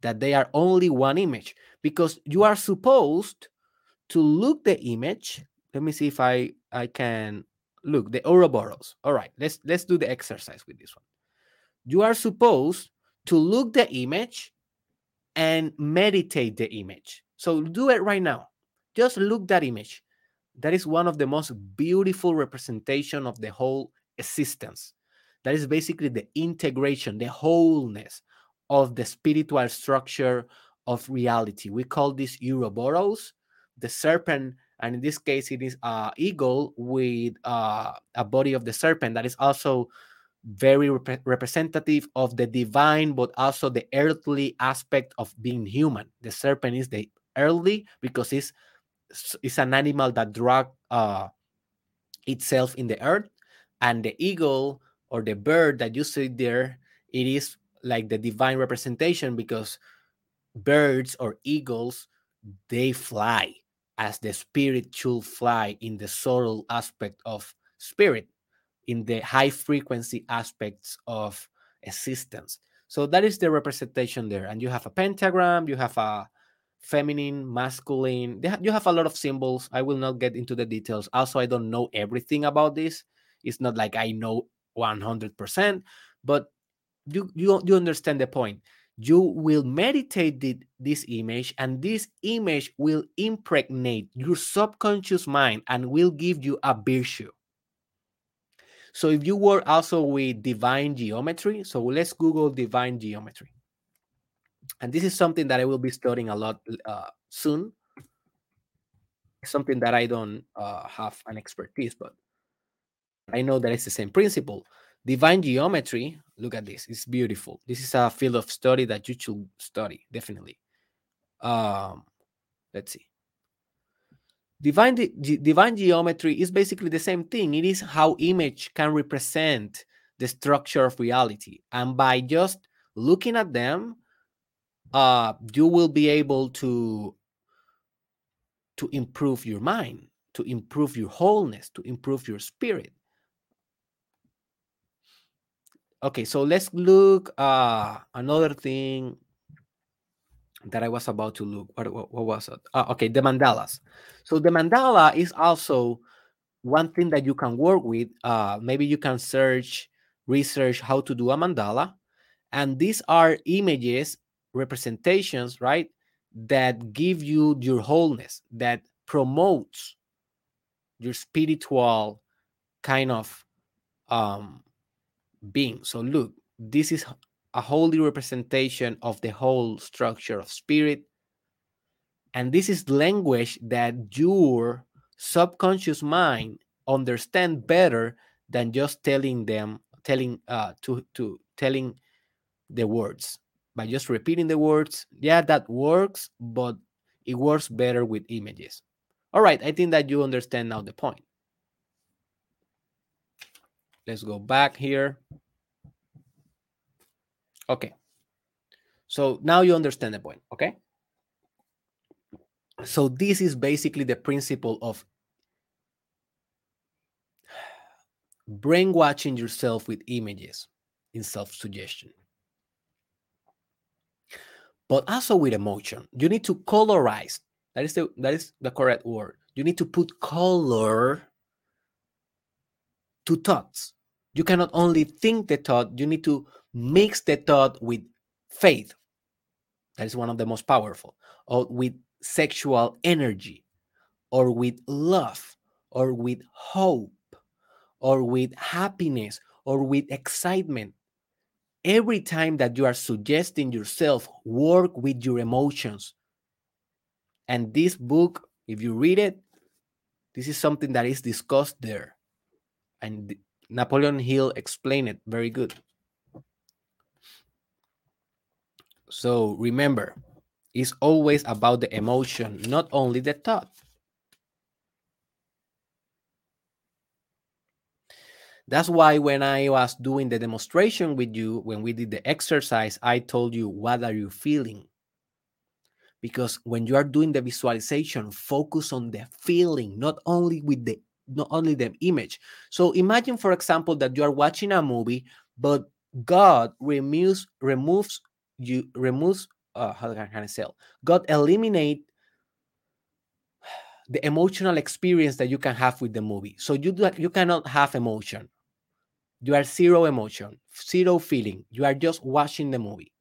S1: that they are only one image because you are supposed to look the image. Let me see if I I can look the Ouroboros. All right, let's let's do the exercise with this one. You are supposed to look the image and meditate the image. So do it right now. Just look that image. That is one of the most beautiful representation of the whole existence. That is basically the integration, the wholeness of the spiritual structure of reality. We call this Ouroboros, the serpent, and in this case, it is a eagle with uh, a body of the serpent that is also very rep- representative of the divine, but also the earthly aspect of being human. The serpent is the earthly because it's it's an animal that drag uh, itself in the earth, and the eagle or the bird that you see there, it is like the divine representation because birds or eagles they fly as the spirit should fly in the soul aspect of spirit in the high frequency aspects of existence. So that is the representation there. And you have a pentagram you have a feminine masculine you have a lot of symbols. I will not get into the details. Also i don't know everything about this it's not like i know 100% but you you, you understand the point. You will meditate the, this image and this image will impregnate your subconscious mind and will give you a virtue. So if you work also with divine geometry so let's google divine geometry. And this is something that i will be studying a lot uh, soon. Something that i don't uh, have an expertise but i know that it's the same principle. Divine geometry look at this it's beautiful. This is a field of study that you should study definitely. Um let's see. Divine divine geometry is basically the same thing. It is how image can represent the structure of reality. And by just looking at them uh you will be able to to improve your mind to improve your wholeness to improve your spirit okay so let's look uh another thing that i was about to look. What, what, what was it? Uh, okay the mandalas. So the mandala is also one thing that you can work with uh maybe you can search research how to do a mandala and these are images representations right that give you your wholeness that promotes your spiritual kind of um being. So look, this is a holy representation of the whole structure of spirit. And this is language that your subconscious mind understand better than just telling them, telling uh to to telling the words. By just repeating the words, yeah, that works, but it works better with images. All right, I think that you understand now the point. Let's go back here. Okay. So now you understand the point, okay? So this is basically the principle of brainwashing yourself with images in self-suggestion. But also with emotion. You need to colorize. That is the that is the correct word. You need to put color to thoughts. You cannot only think the thought, you need to mix the thought with faith. That is one of the most powerful, or with sexual energy, or with love, or with hope, or with happiness, or with excitement. Every time that you are suggesting yourself, work with your emotions. And this book, if you read it, this is something that is discussed there. And Napoleon Hill explained it very good. So remember, it's always about the emotion, not only the thought. That's why when I was doing the demonstration with you, when we did the exercise, I told you, what are you feeling? Because when you are doing the visualization, focus on the feeling, not only with the not only the image. So imagine, for example, that you are watching a movie, but God removes removes you removes uh, how can I say God eliminate the emotional experience that you can have with the movie. So you do, you cannot have emotion. You are zero emotion, zero feeling. You are just watching the movie.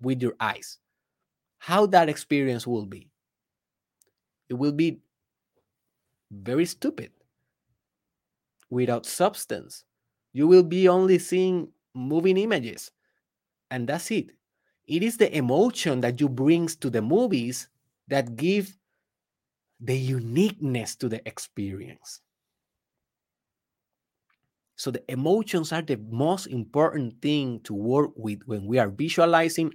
S1: with your eyes, how that experience will be. It will be very stupid without substance. You will be only seeing moving images, and that's it. It is the emotion that you brings to the movies that give the uniqueness to the experience. So the emotions are the most important thing to work with when we are visualizing,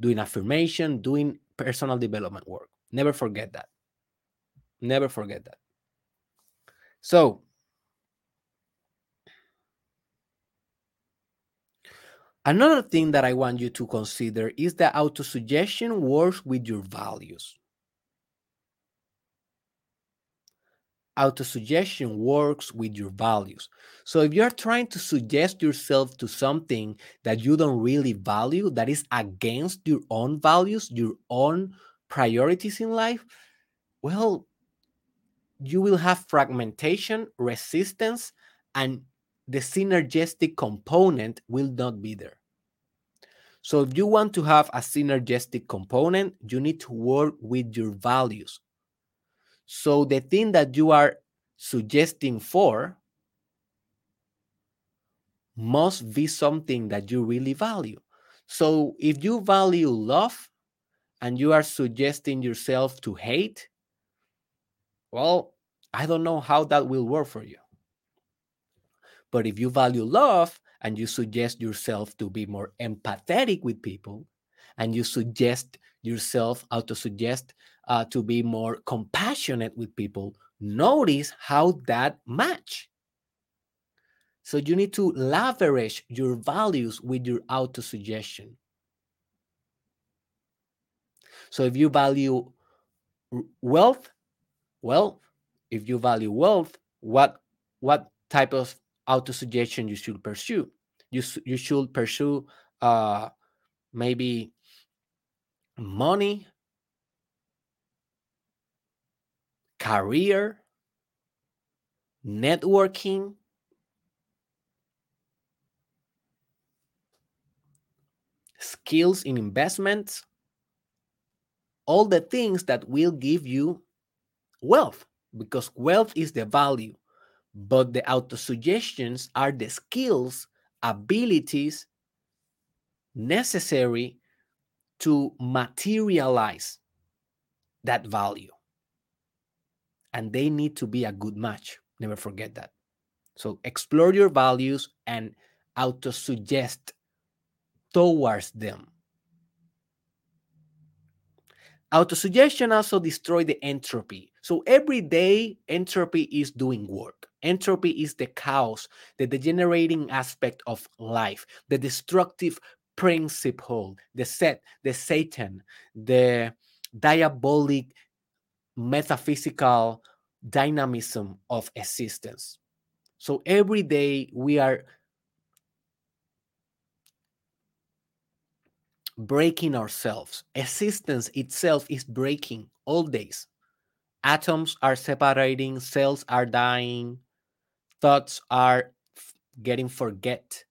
S1: doing affirmation, doing personal development work. Never forget that. Never forget that. So, another thing that I want you to consider is that autosuggestion works with your values. autosuggestion works with your values. So if you're trying to suggest yourself to something that you don't really value, that is against your own values, your own priorities in life, well, you will have fragmentation, resistance, and the synergistic component will not be there. So, if you want to have a synergistic component, you need to work with your values. So, the thing that you are suggesting for must be something that you really value. So, if you value love and you are suggesting yourself to hate, well, I don't know how that will work for you. But if you value love and you suggest yourself to be more empathetic with people, and you suggest yourself, auto suggest uh, to be more compassionate with people, notice how that match. So you need to leverage your values with your auto suggestion. So if you value wealth, well, if you value wealth, what what type of auto suggestion you should pursue? You you should pursue uh, maybe money, career, networking, skills in investments, all the things that will give you wealth because wealth is the value, but the autosuggestions are the skills, abilities necessary to materialize that value. And they need to be a good match. Never forget that. So explore your values and auto suggest towards them. Autosuggestion also destroy the entropy. So every day, entropy is doing work. Entropy is the chaos, the degenerating aspect of life, the destructive principle, the set, the Satan, the diabolic metaphysical dynamism of existence. So every day we are breaking ourselves. Existence itself is breaking all days. Atoms are separating, cells are dying, thoughts are getting forget,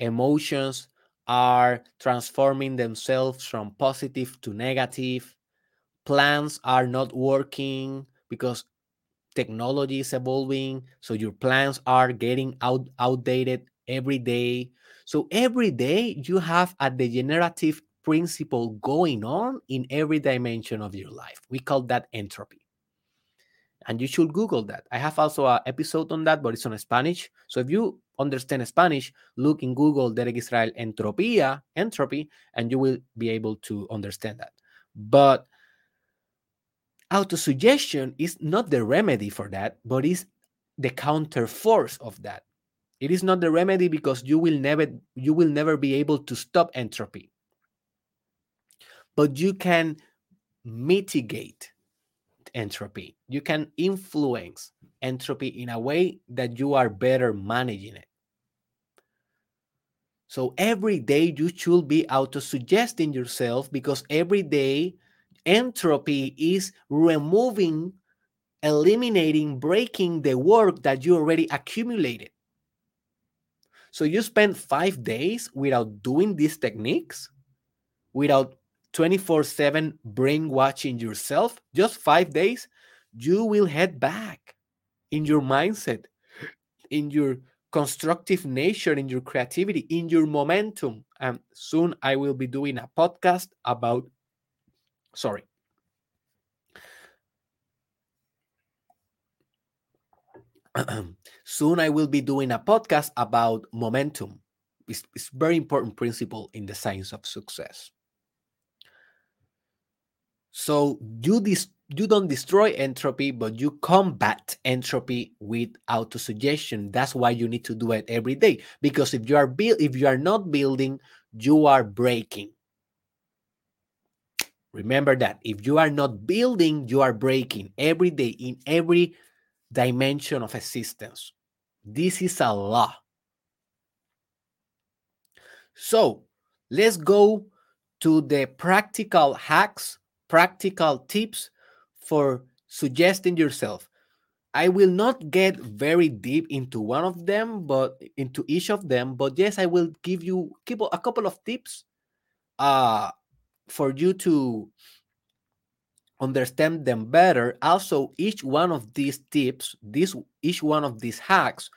S1: emotions are transforming themselves from positive to negative. Plans are not working because technology is evolving. So your plans are getting out outdated every day. So every day you have a degenerative principle going on in every dimension of your life. We call that entropy and you should google that. I have also an episode on that but it's on spanish. So if you understand spanish look in google derek israel entropia entropy and you will be able to understand that. But autosuggestion is not the remedy for that but is the counter force of that. It is not the remedy because you will never you will never be able to stop entropy. But you can mitigate entropy. You can influence entropy in a way that you are better managing it. So every day you should be auto suggesting yourself because every day entropy is removing, eliminating, breaking the work that you already accumulated. So you spend five days without doing these techniques, without 24 7 brainwashing yourself, just five days, you will head back in your mindset, in your constructive nature, in your creativity, in your momentum. And soon I will be doing a podcast about, sorry. soon I will be doing a podcast about momentum. It's, it's very important principle in the science of success. So you dis- you don't destroy entropy, but you combat entropy with autosuggestion. That's why you need to do it every day. Because if you are build, if you are not building, you are breaking. Remember that if you are not building, you are breaking every day in every dimension of existence. This is a law. So let's go to the practical hacks practical tips for suggesting yourself. I will not get very deep into one of them, but into each of them. But yes, I will give you a couple of tips uh, for you to understand them better. Also, each one of these tips, this each one of these hacks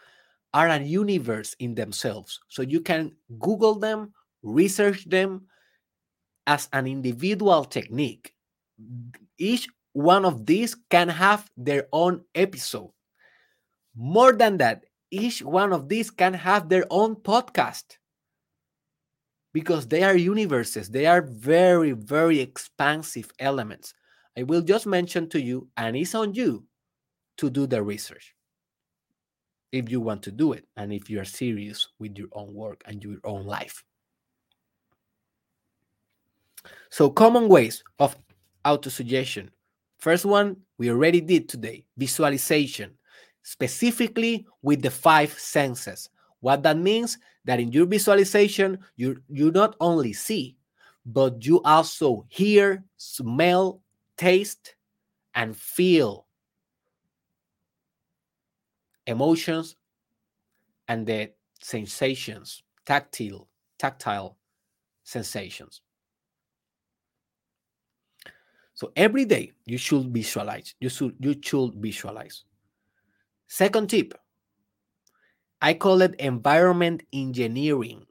S1: are a universe in themselves. So you can Google them, research them as an individual technique each one of these can have their own episode. More than that, each one of these can have their own podcast because they are universes. They are very, very expansive elements. I will just mention to you, and it's on you to do the research if you want to do it and if you are serious with your own work and your own life. So, common ways of autosuggestion. First one, we already did today visualization, specifically with the five senses. What that means that in your visualization, you, you not only see, but you also hear, smell, taste, and feel emotions and the sensations, tactile, tactile sensations. So every day you should visualize. You should you should visualize. Second tip. I call it environment engineering.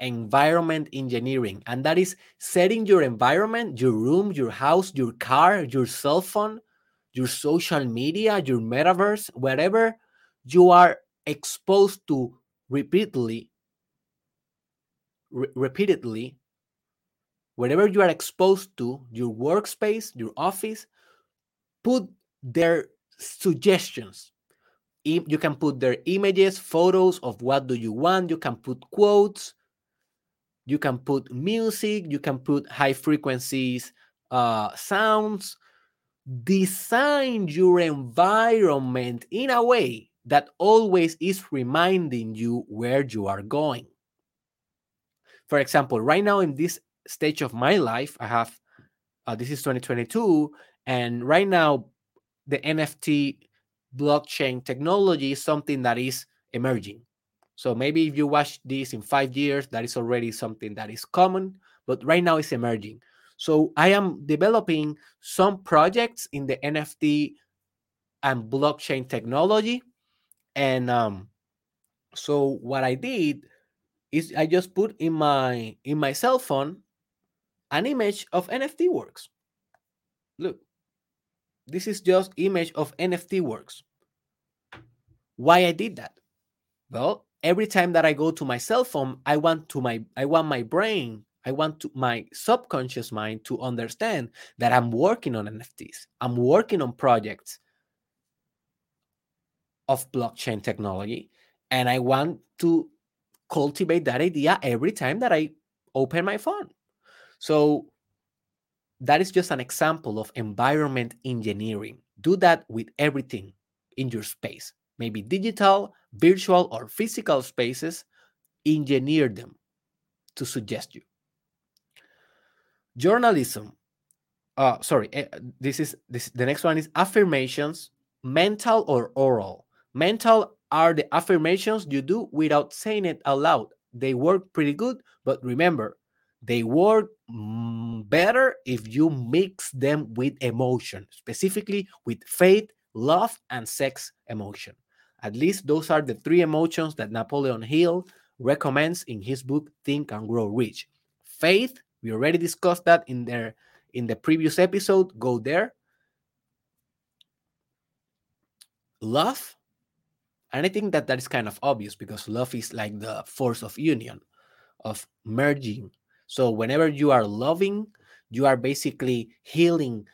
S1: Environment engineering. And that is setting your environment, your room, your house, your car, your cell phone, your social media, your metaverse, wherever you are exposed to repeatedly, re- repeatedly wherever you are exposed to, your workspace, your office, put their suggestions. You can put their images, photos of what do you want. You can put quotes. You can put music. You can put high frequencies, uh, sounds. Design your environment in a way that always is reminding you where you are going. For example, right now in this stage of my life. I have uh, this is 2022, and right now the NFT blockchain technology is something that is emerging. So maybe if you watch this in five years, that is already something that is common, but right now it's emerging. So I am developing some projects in the NFT and blockchain technology. And um, so what I did is I just put in my in my cell phone an image of NFT works. Look, this is just image of NFT works. Why I did that? Well, every time that I go to my cell phone, I want to my I want my brain, I want to my subconscious mind to understand that I'm working on NFTs. I'm working on projects of blockchain technology and I want to cultivate that idea every time that I open my phone. So that is just an example of environment engineering. Do that with everything in your space, maybe digital, virtual, or physical spaces. Engineer them to suggest you. Journalism. Uh, sorry, eh, this is this. The next one is affirmations, mental or oral. Mental are the affirmations you do without saying it aloud. They work pretty good, but remember, They work mm, better if you mix them with emotion, specifically with faith, love, and sex emotion. At least those are the three emotions that Napoleon Hill recommends in his book Think and Grow Rich. Faith, we already discussed that in there in the previous episode. Go there. Love, and I think that that is kind of obvious because love is like the force of union, of merging. So whenever you are loving, you are basically healing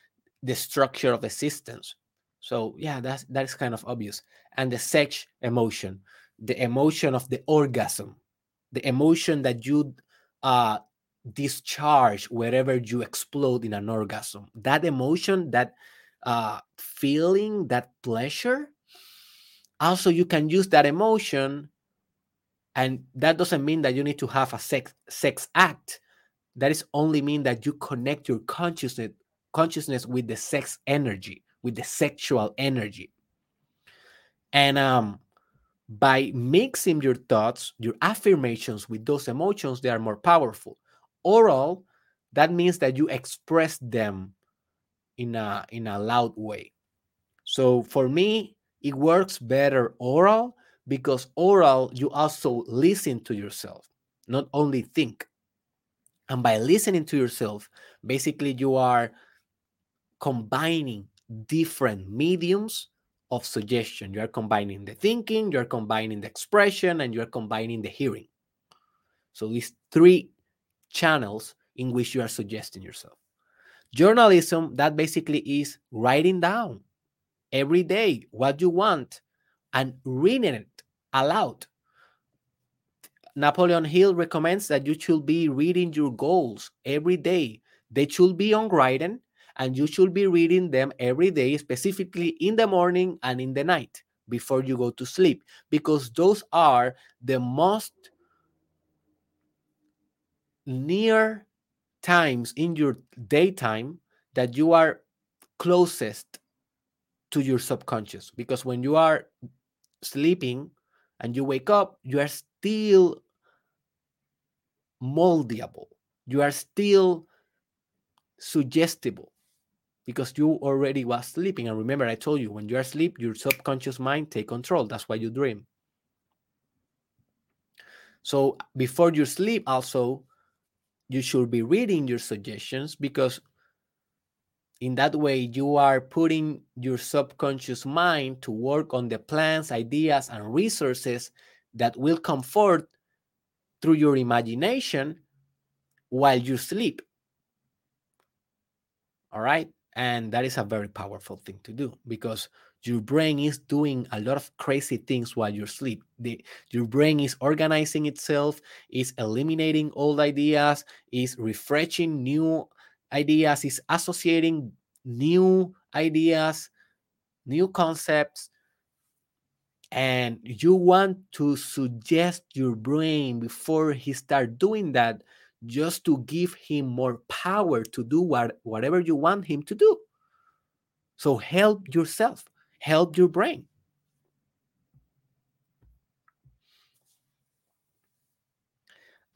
S1: the structure of the systems. So yeah, that's that is kind of obvious. And the sex emotion, the emotion of the orgasm, the emotion that you uh, discharge wherever you explode in an orgasm. That emotion, that uh, feeling, that pleasure. Also, you can use that emotion, and that doesn't mean that you need to have a sex sex act. That is only mean that you connect your consciousness consciousness with the sex energy with the sexual energy. And um, by mixing your thoughts, your affirmations with those emotions, they are more powerful. Oral, that means that you express them in a in a loud way. So for me, it works better oral because oral you also listen to yourself, not only think. And by listening to yourself, basically you are combining different mediums of suggestion. You are combining the thinking, you're combining the expression, and you're combining the hearing. So these three channels in which you are suggesting yourself. Journalism, that basically is writing down every day what you want and reading it aloud. Napoleon Hill recommends that you should be reading your goals every day. They should be on writing and you should be reading them every day, specifically in the morning and in the night before you go to sleep, because those are the most near times in your daytime that you are closest to your subconscious. Because when you are sleeping and you wake up, you are still moldeable, you are still suggestible because you already was sleeping. And remember i told you when you are asleep your subconscious mind take control. That's why you dream. So before you sleep also you should be reading your suggestions because in that way you are putting your subconscious mind to work on the plans ideas and resources that will come forth through your imagination while you sleep all right and that is a very powerful thing to do because your brain is doing a lot of crazy things while you sleep. The, your brain is organizing itself, is eliminating old ideas, is refreshing new ideas, is associating new ideas, new concepts. And you want to suggest your brain before he start doing that just to give him more power to do what, whatever you want him to do. So help yourself, help your brain.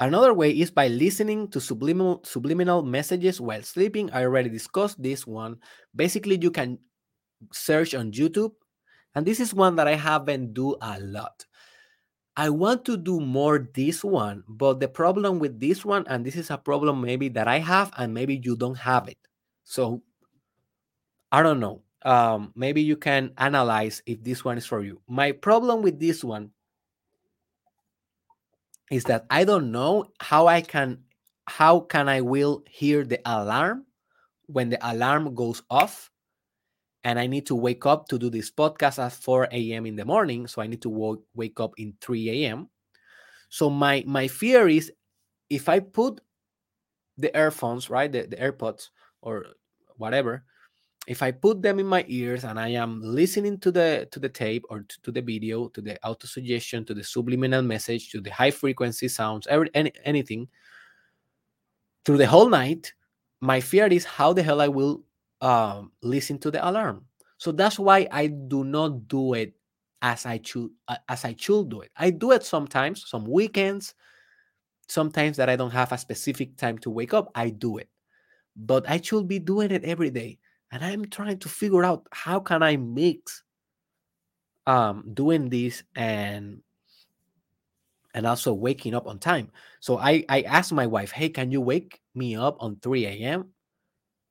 S1: Another way is by listening to subliminal, subliminal messages while sleeping. I already discussed this one. Basically, you can search on YouTube, and this is one that I haven't do a lot. I want to do more this one, but the problem with this one, and this is a problem maybe that I have, and maybe you don't have it. So I don't know. Um, maybe you can analyze if this one is for you. My problem with this one is that I don't know how I can how can I will hear the alarm when the alarm goes off and I need to wake up to do this podcast at 4 a.m. in the morning. So I need to w- wake up in 3 a.m. So my my fear is if I put the earphones, right, the, the AirPods or whatever, if I put them in my ears and I am listening to the to the tape or to, to the video, to the auto suggestion, to the subliminal message, to the high frequency sounds, every, any, anything through the whole night, my fear is how the hell I will um, listen to the alarm. So that's why I do not do it as I should as I should do it. I do it sometimes, some weekends, sometimes that I don't have a specific time to wake up, I do it. But I should be doing it every day. And I'm trying to figure out how can I mix um doing this and and also waking up on time. So I I asked my wife, "Hey, can you wake me up on 3 a.m.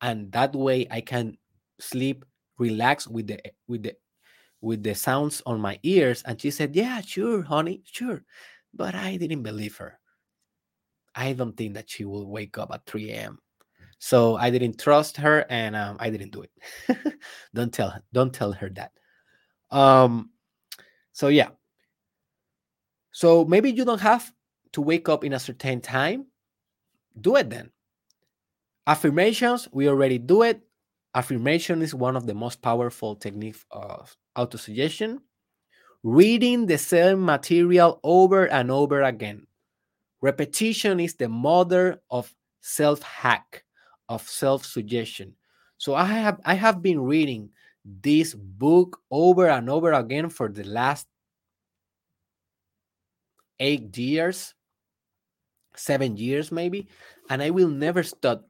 S1: and that way I can sleep, relax with the with the with the sounds on my ears?" And she said, "Yeah, sure, honey, sure." But I didn't believe her. I don't think that she will wake up at 3 a.m. So I didn't trust her, and um, I didn't do it. don't tell her don't tell her that. Um, so yeah. So maybe you don't have to wake up in a certain time. Do it then. Affirmations, we already do it. Affirmation is one of the most powerful techniques of autosuggestion. Reading the same material over and over again. Repetition is the mother of self hack, of self suggestion. So I have I have been reading this book over and over again for the last eight years, seven years maybe, and I will never stop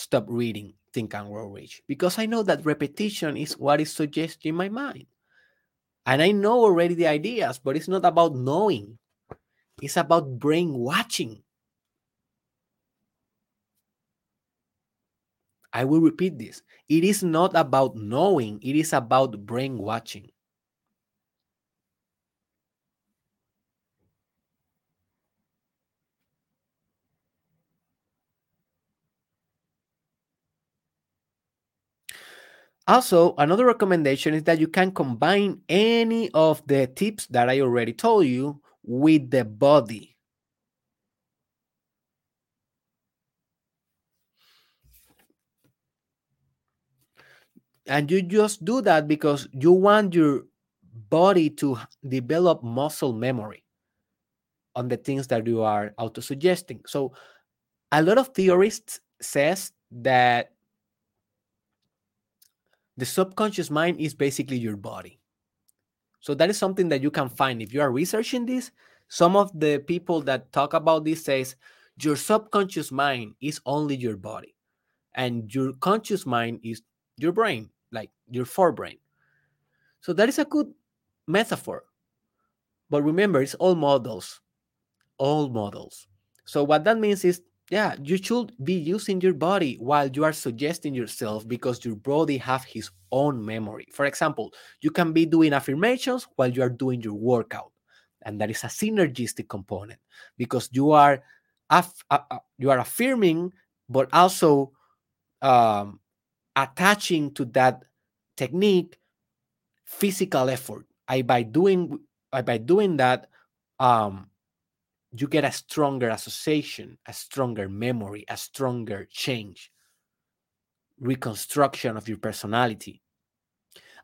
S1: stop reading Think and Grow Rich because I know that repetition is what is suggesting my mind. And I know already the ideas, but it's not about knowing. It's about brainwashing. I will repeat this. It is not about knowing, it is about brainwashing. Also, another recommendation is that you can combine any of the tips that I already told you with the body. And you just do that because you want your body to develop muscle memory on the things that you are auto suggesting. So a lot of theorists says that the subconscious mind is basically your body. So that is something that you can find if you are researching this. Some of the people that talk about this says your subconscious mind is only your body and your conscious mind is your brain, like your forebrain. So that is a good metaphor. But remember, it's all models, all models. So what that means is yeah you should be using your body while you are suggesting yourself because your body have his own memory. For example you can be doing affirmations while you are doing your workout and that is a synergistic component because you are uh, uh, you are affirming but also um, attaching to that technique physical effort. I by doing by doing that um, you get a stronger association, a stronger memory, a stronger change, reconstruction of your personality.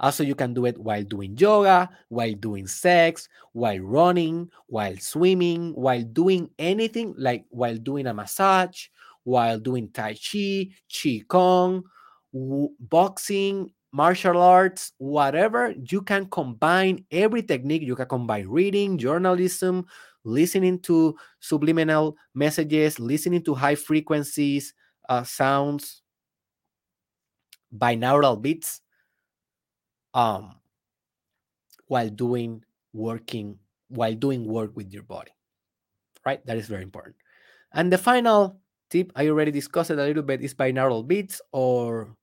S1: Also, you can do it while doing yoga, while doing sex, while running, while swimming, while doing anything like while doing a massage, while doing Tai Chi, Qigong, boxing, martial arts, whatever. You can combine every technique. You can combine reading, journalism, listening to subliminal messages, listening to high frequencies, uh, sounds, binaural beats, um, while doing working, while doing work with your body. Right? That is very important. And the final tip, I already discussed it a little bit, is binaural beats or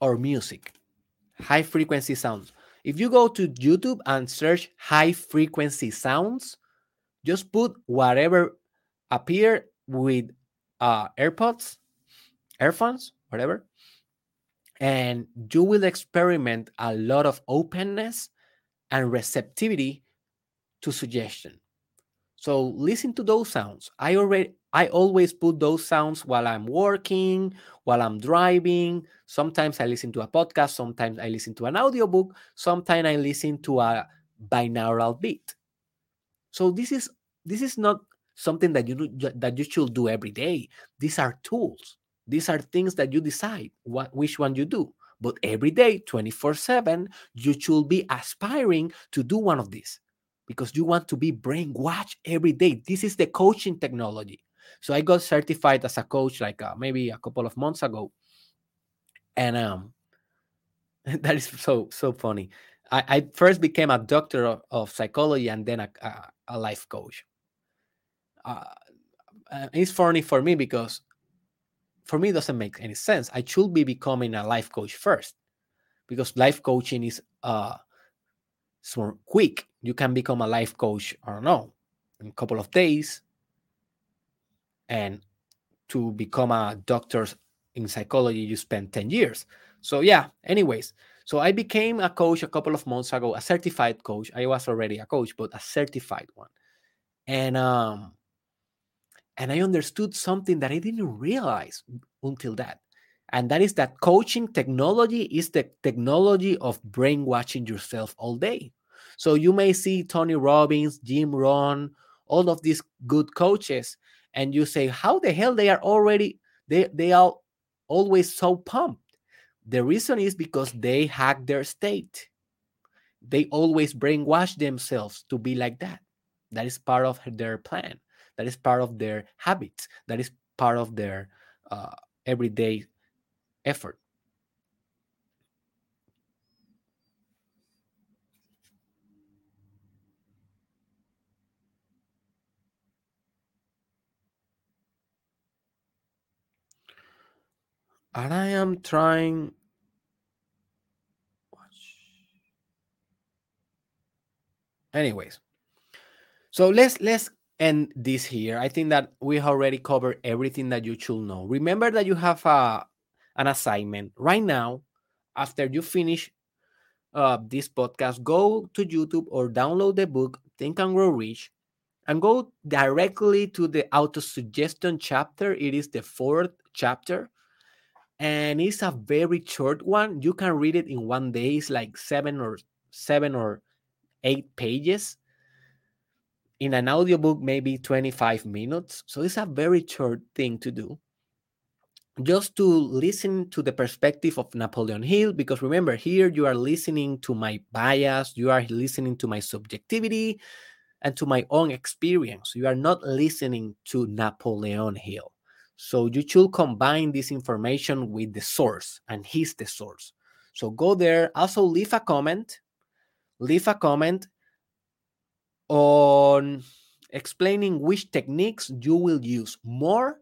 S1: or music high frequency sounds. If you go to YouTube and search high frequency sounds, just put whatever appear with uh, AirPods, earphones, whatever, and you will experiment a lot of openness and receptivity to suggestion. So listen to those sounds. I already I always put those sounds while I'm working, while I'm driving. Sometimes I listen to a podcast, sometimes I listen to an audiobook, sometimes I listen to a binaural beat. So this is this is not something that you do, that you should do every day. These are tools. These are things that you decide what which one you do. but every day, 24 7, you should be aspiring to do one of these because you want to be brainwashed every day. This is the coaching technology. So I got certified as a coach like uh, maybe a couple of months ago. And um, that is so so funny. I, I first became a doctor of, of psychology and then a, a, a life coach. Uh, it's funny for me because for me it doesn't make any sense. I should be becoming a life coach first because life coaching is uh so quick. You can become a life coach, I don't know, in a couple of days. And to become a doctor in psychology, you spend 10 years. So yeah, anyways, so I became a coach a couple of months ago, a certified coach. I was already a coach, but a certified one. And um and I understood something that I didn't realize until that. And that is that coaching technology is the technology of brainwashing yourself all day. So you may see Tony Robbins, Jim Rohn, all of these good coaches, and you say, how the hell they are already, they, they are always so pumped the reason is because they hack their state. They always brainwash themselves to be like that. That is part of their plan. That is part of their habits. That is part of their uh, everyday effort. And I am trying anyways so let's let's end this here i think that we already covered everything that you should know remember that you have a, an assignment right now after you finish uh, this podcast go to youtube or download the book think and grow rich and go directly to the auto suggestion chapter it is the fourth chapter and it's a very short one you can read it in one day it's like seven or seven or eight pages. In an audiobook, maybe 25 minutes. So it's a very short thing to do. Just to listen to the perspective of Napoleon Hill, because remember, here you are listening to my bias, you are listening to my subjectivity and to my own experience. You are not listening to Napoleon Hill. So you should combine this information with the source, and he's the source. So go there. Also, leave a comment leave a comment on explaining which techniques you will use more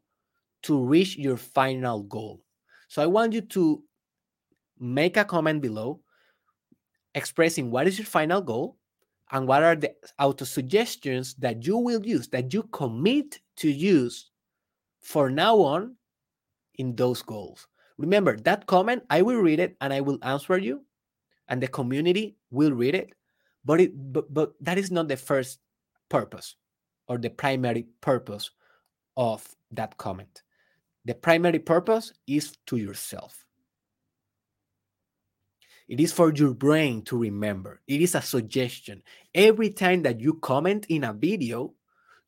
S1: to reach your final goal. So I want you to make a comment below expressing what is your final goal and what are the auto suggestions that you will use, that you commit to use for now on in those goals. Remember that comment, I will read it and I will answer you and the community will read it but it but, but that is not the first purpose or the primary purpose of that comment the primary purpose is to yourself it is for your brain to remember it is a suggestion every time that you comment in a video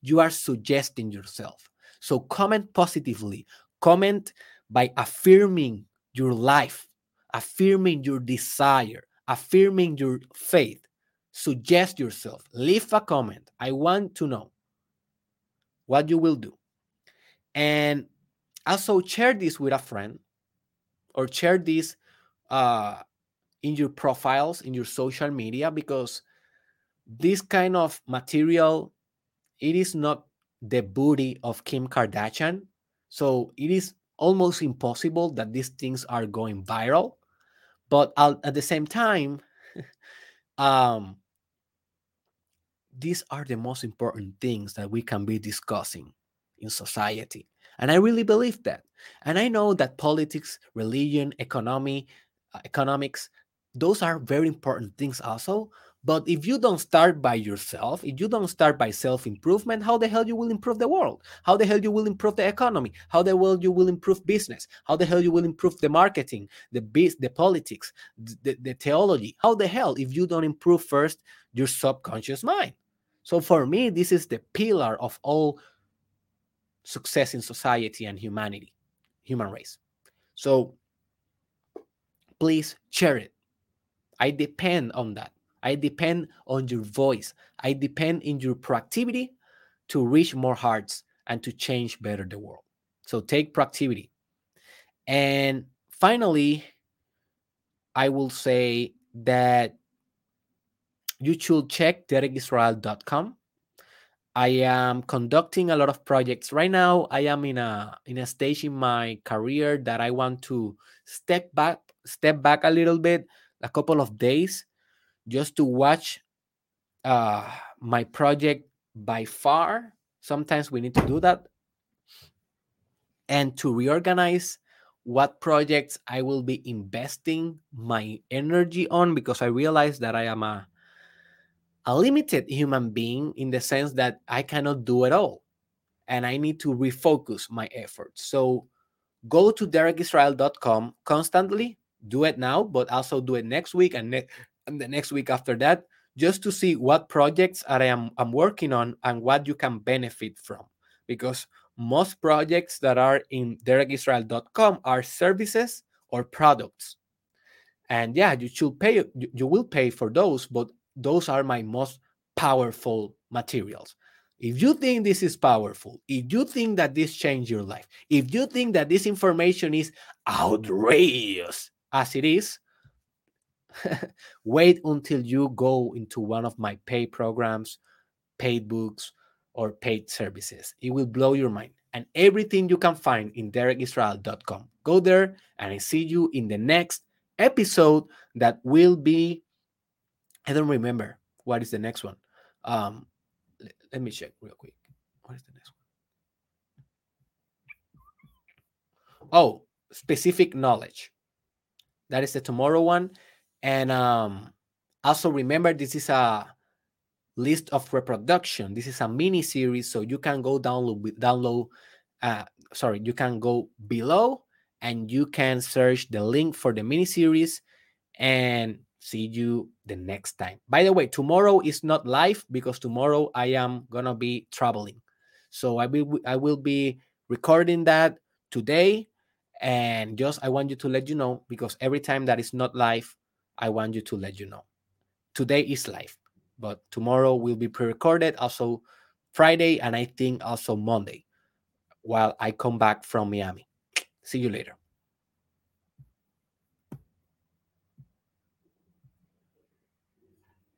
S1: you are suggesting yourself so comment positively comment by affirming your life affirming your desire affirming your faith. Suggest yourself, leave a comment. I want to know what you will do. And also share this with a friend or share this uh, in your profiles, in your social media, because this kind of material, it is not the booty of Kim Kardashian. So it is almost impossible that these things are going viral but at the same time um these are the most important things that we can be discussing in society and i really believe that and i know that politics religion economy uh, economics those are very important things also but if you don't start by yourself, if you don't start by self improvement, how the hell you will improve the world? How the hell you will improve the economy? How the hell you will improve business? How the hell you will improve the marketing, the biz, the politics, the, the theology? How the hell if you don't improve first your subconscious mind? So for me, this is the pillar of all success in society and humanity, human race. So please share it. I depend on that. I depend on your voice. I depend in your proactivity to reach more hearts and to change better the world. So take proactivity. And finally, I will say that you should check derekisrael.com. I am conducting a lot of projects right now. I am in a in a stage in my career that I want to step back step back a little bit, a couple of days, just to watch uh, my project by far. Sometimes we need to do that, and to reorganize what projects I will be investing my energy on because I realize that I am a a limited human being in the sense that I cannot do it all and I need to refocus my efforts. So go to derekisrael.com constantly, do it now, but also do it next week and, ne- and the next week after that, just to see what projects I am I'm working on and what you can benefit from. Because most projects that are in derekisrael.com are services or products. And yeah, you should pay, you, you will pay for those, but those are my most powerful materials. If you think this is powerful, if you think that this changed your life, if you think that this information is outrageous as it is, wait until you go into one of my paid programs, paid books, or paid services. It will blow your mind. And everything you can find in derekisrael.com. Go there and I see you in the next episode that will be I don't remember what is the next one. Um, let, let me check real quick. What is the next one? Oh, specific knowledge. That is the tomorrow one. And um, also remember, this is a list of reproduction. This is a mini series, so you can go download download. Uh, sorry, you can go below and you can search the link for the mini series and see you the next time. By the way, tomorrow is not live because tomorrow I am gonna be traveling. So I will I will be recording that today. And just I want you to let you know because every time that is not live, I want you to let you know. Today is live, but tomorrow will be pre-recorded, also Friday, and I think also Monday while I come back from Miami. See you later.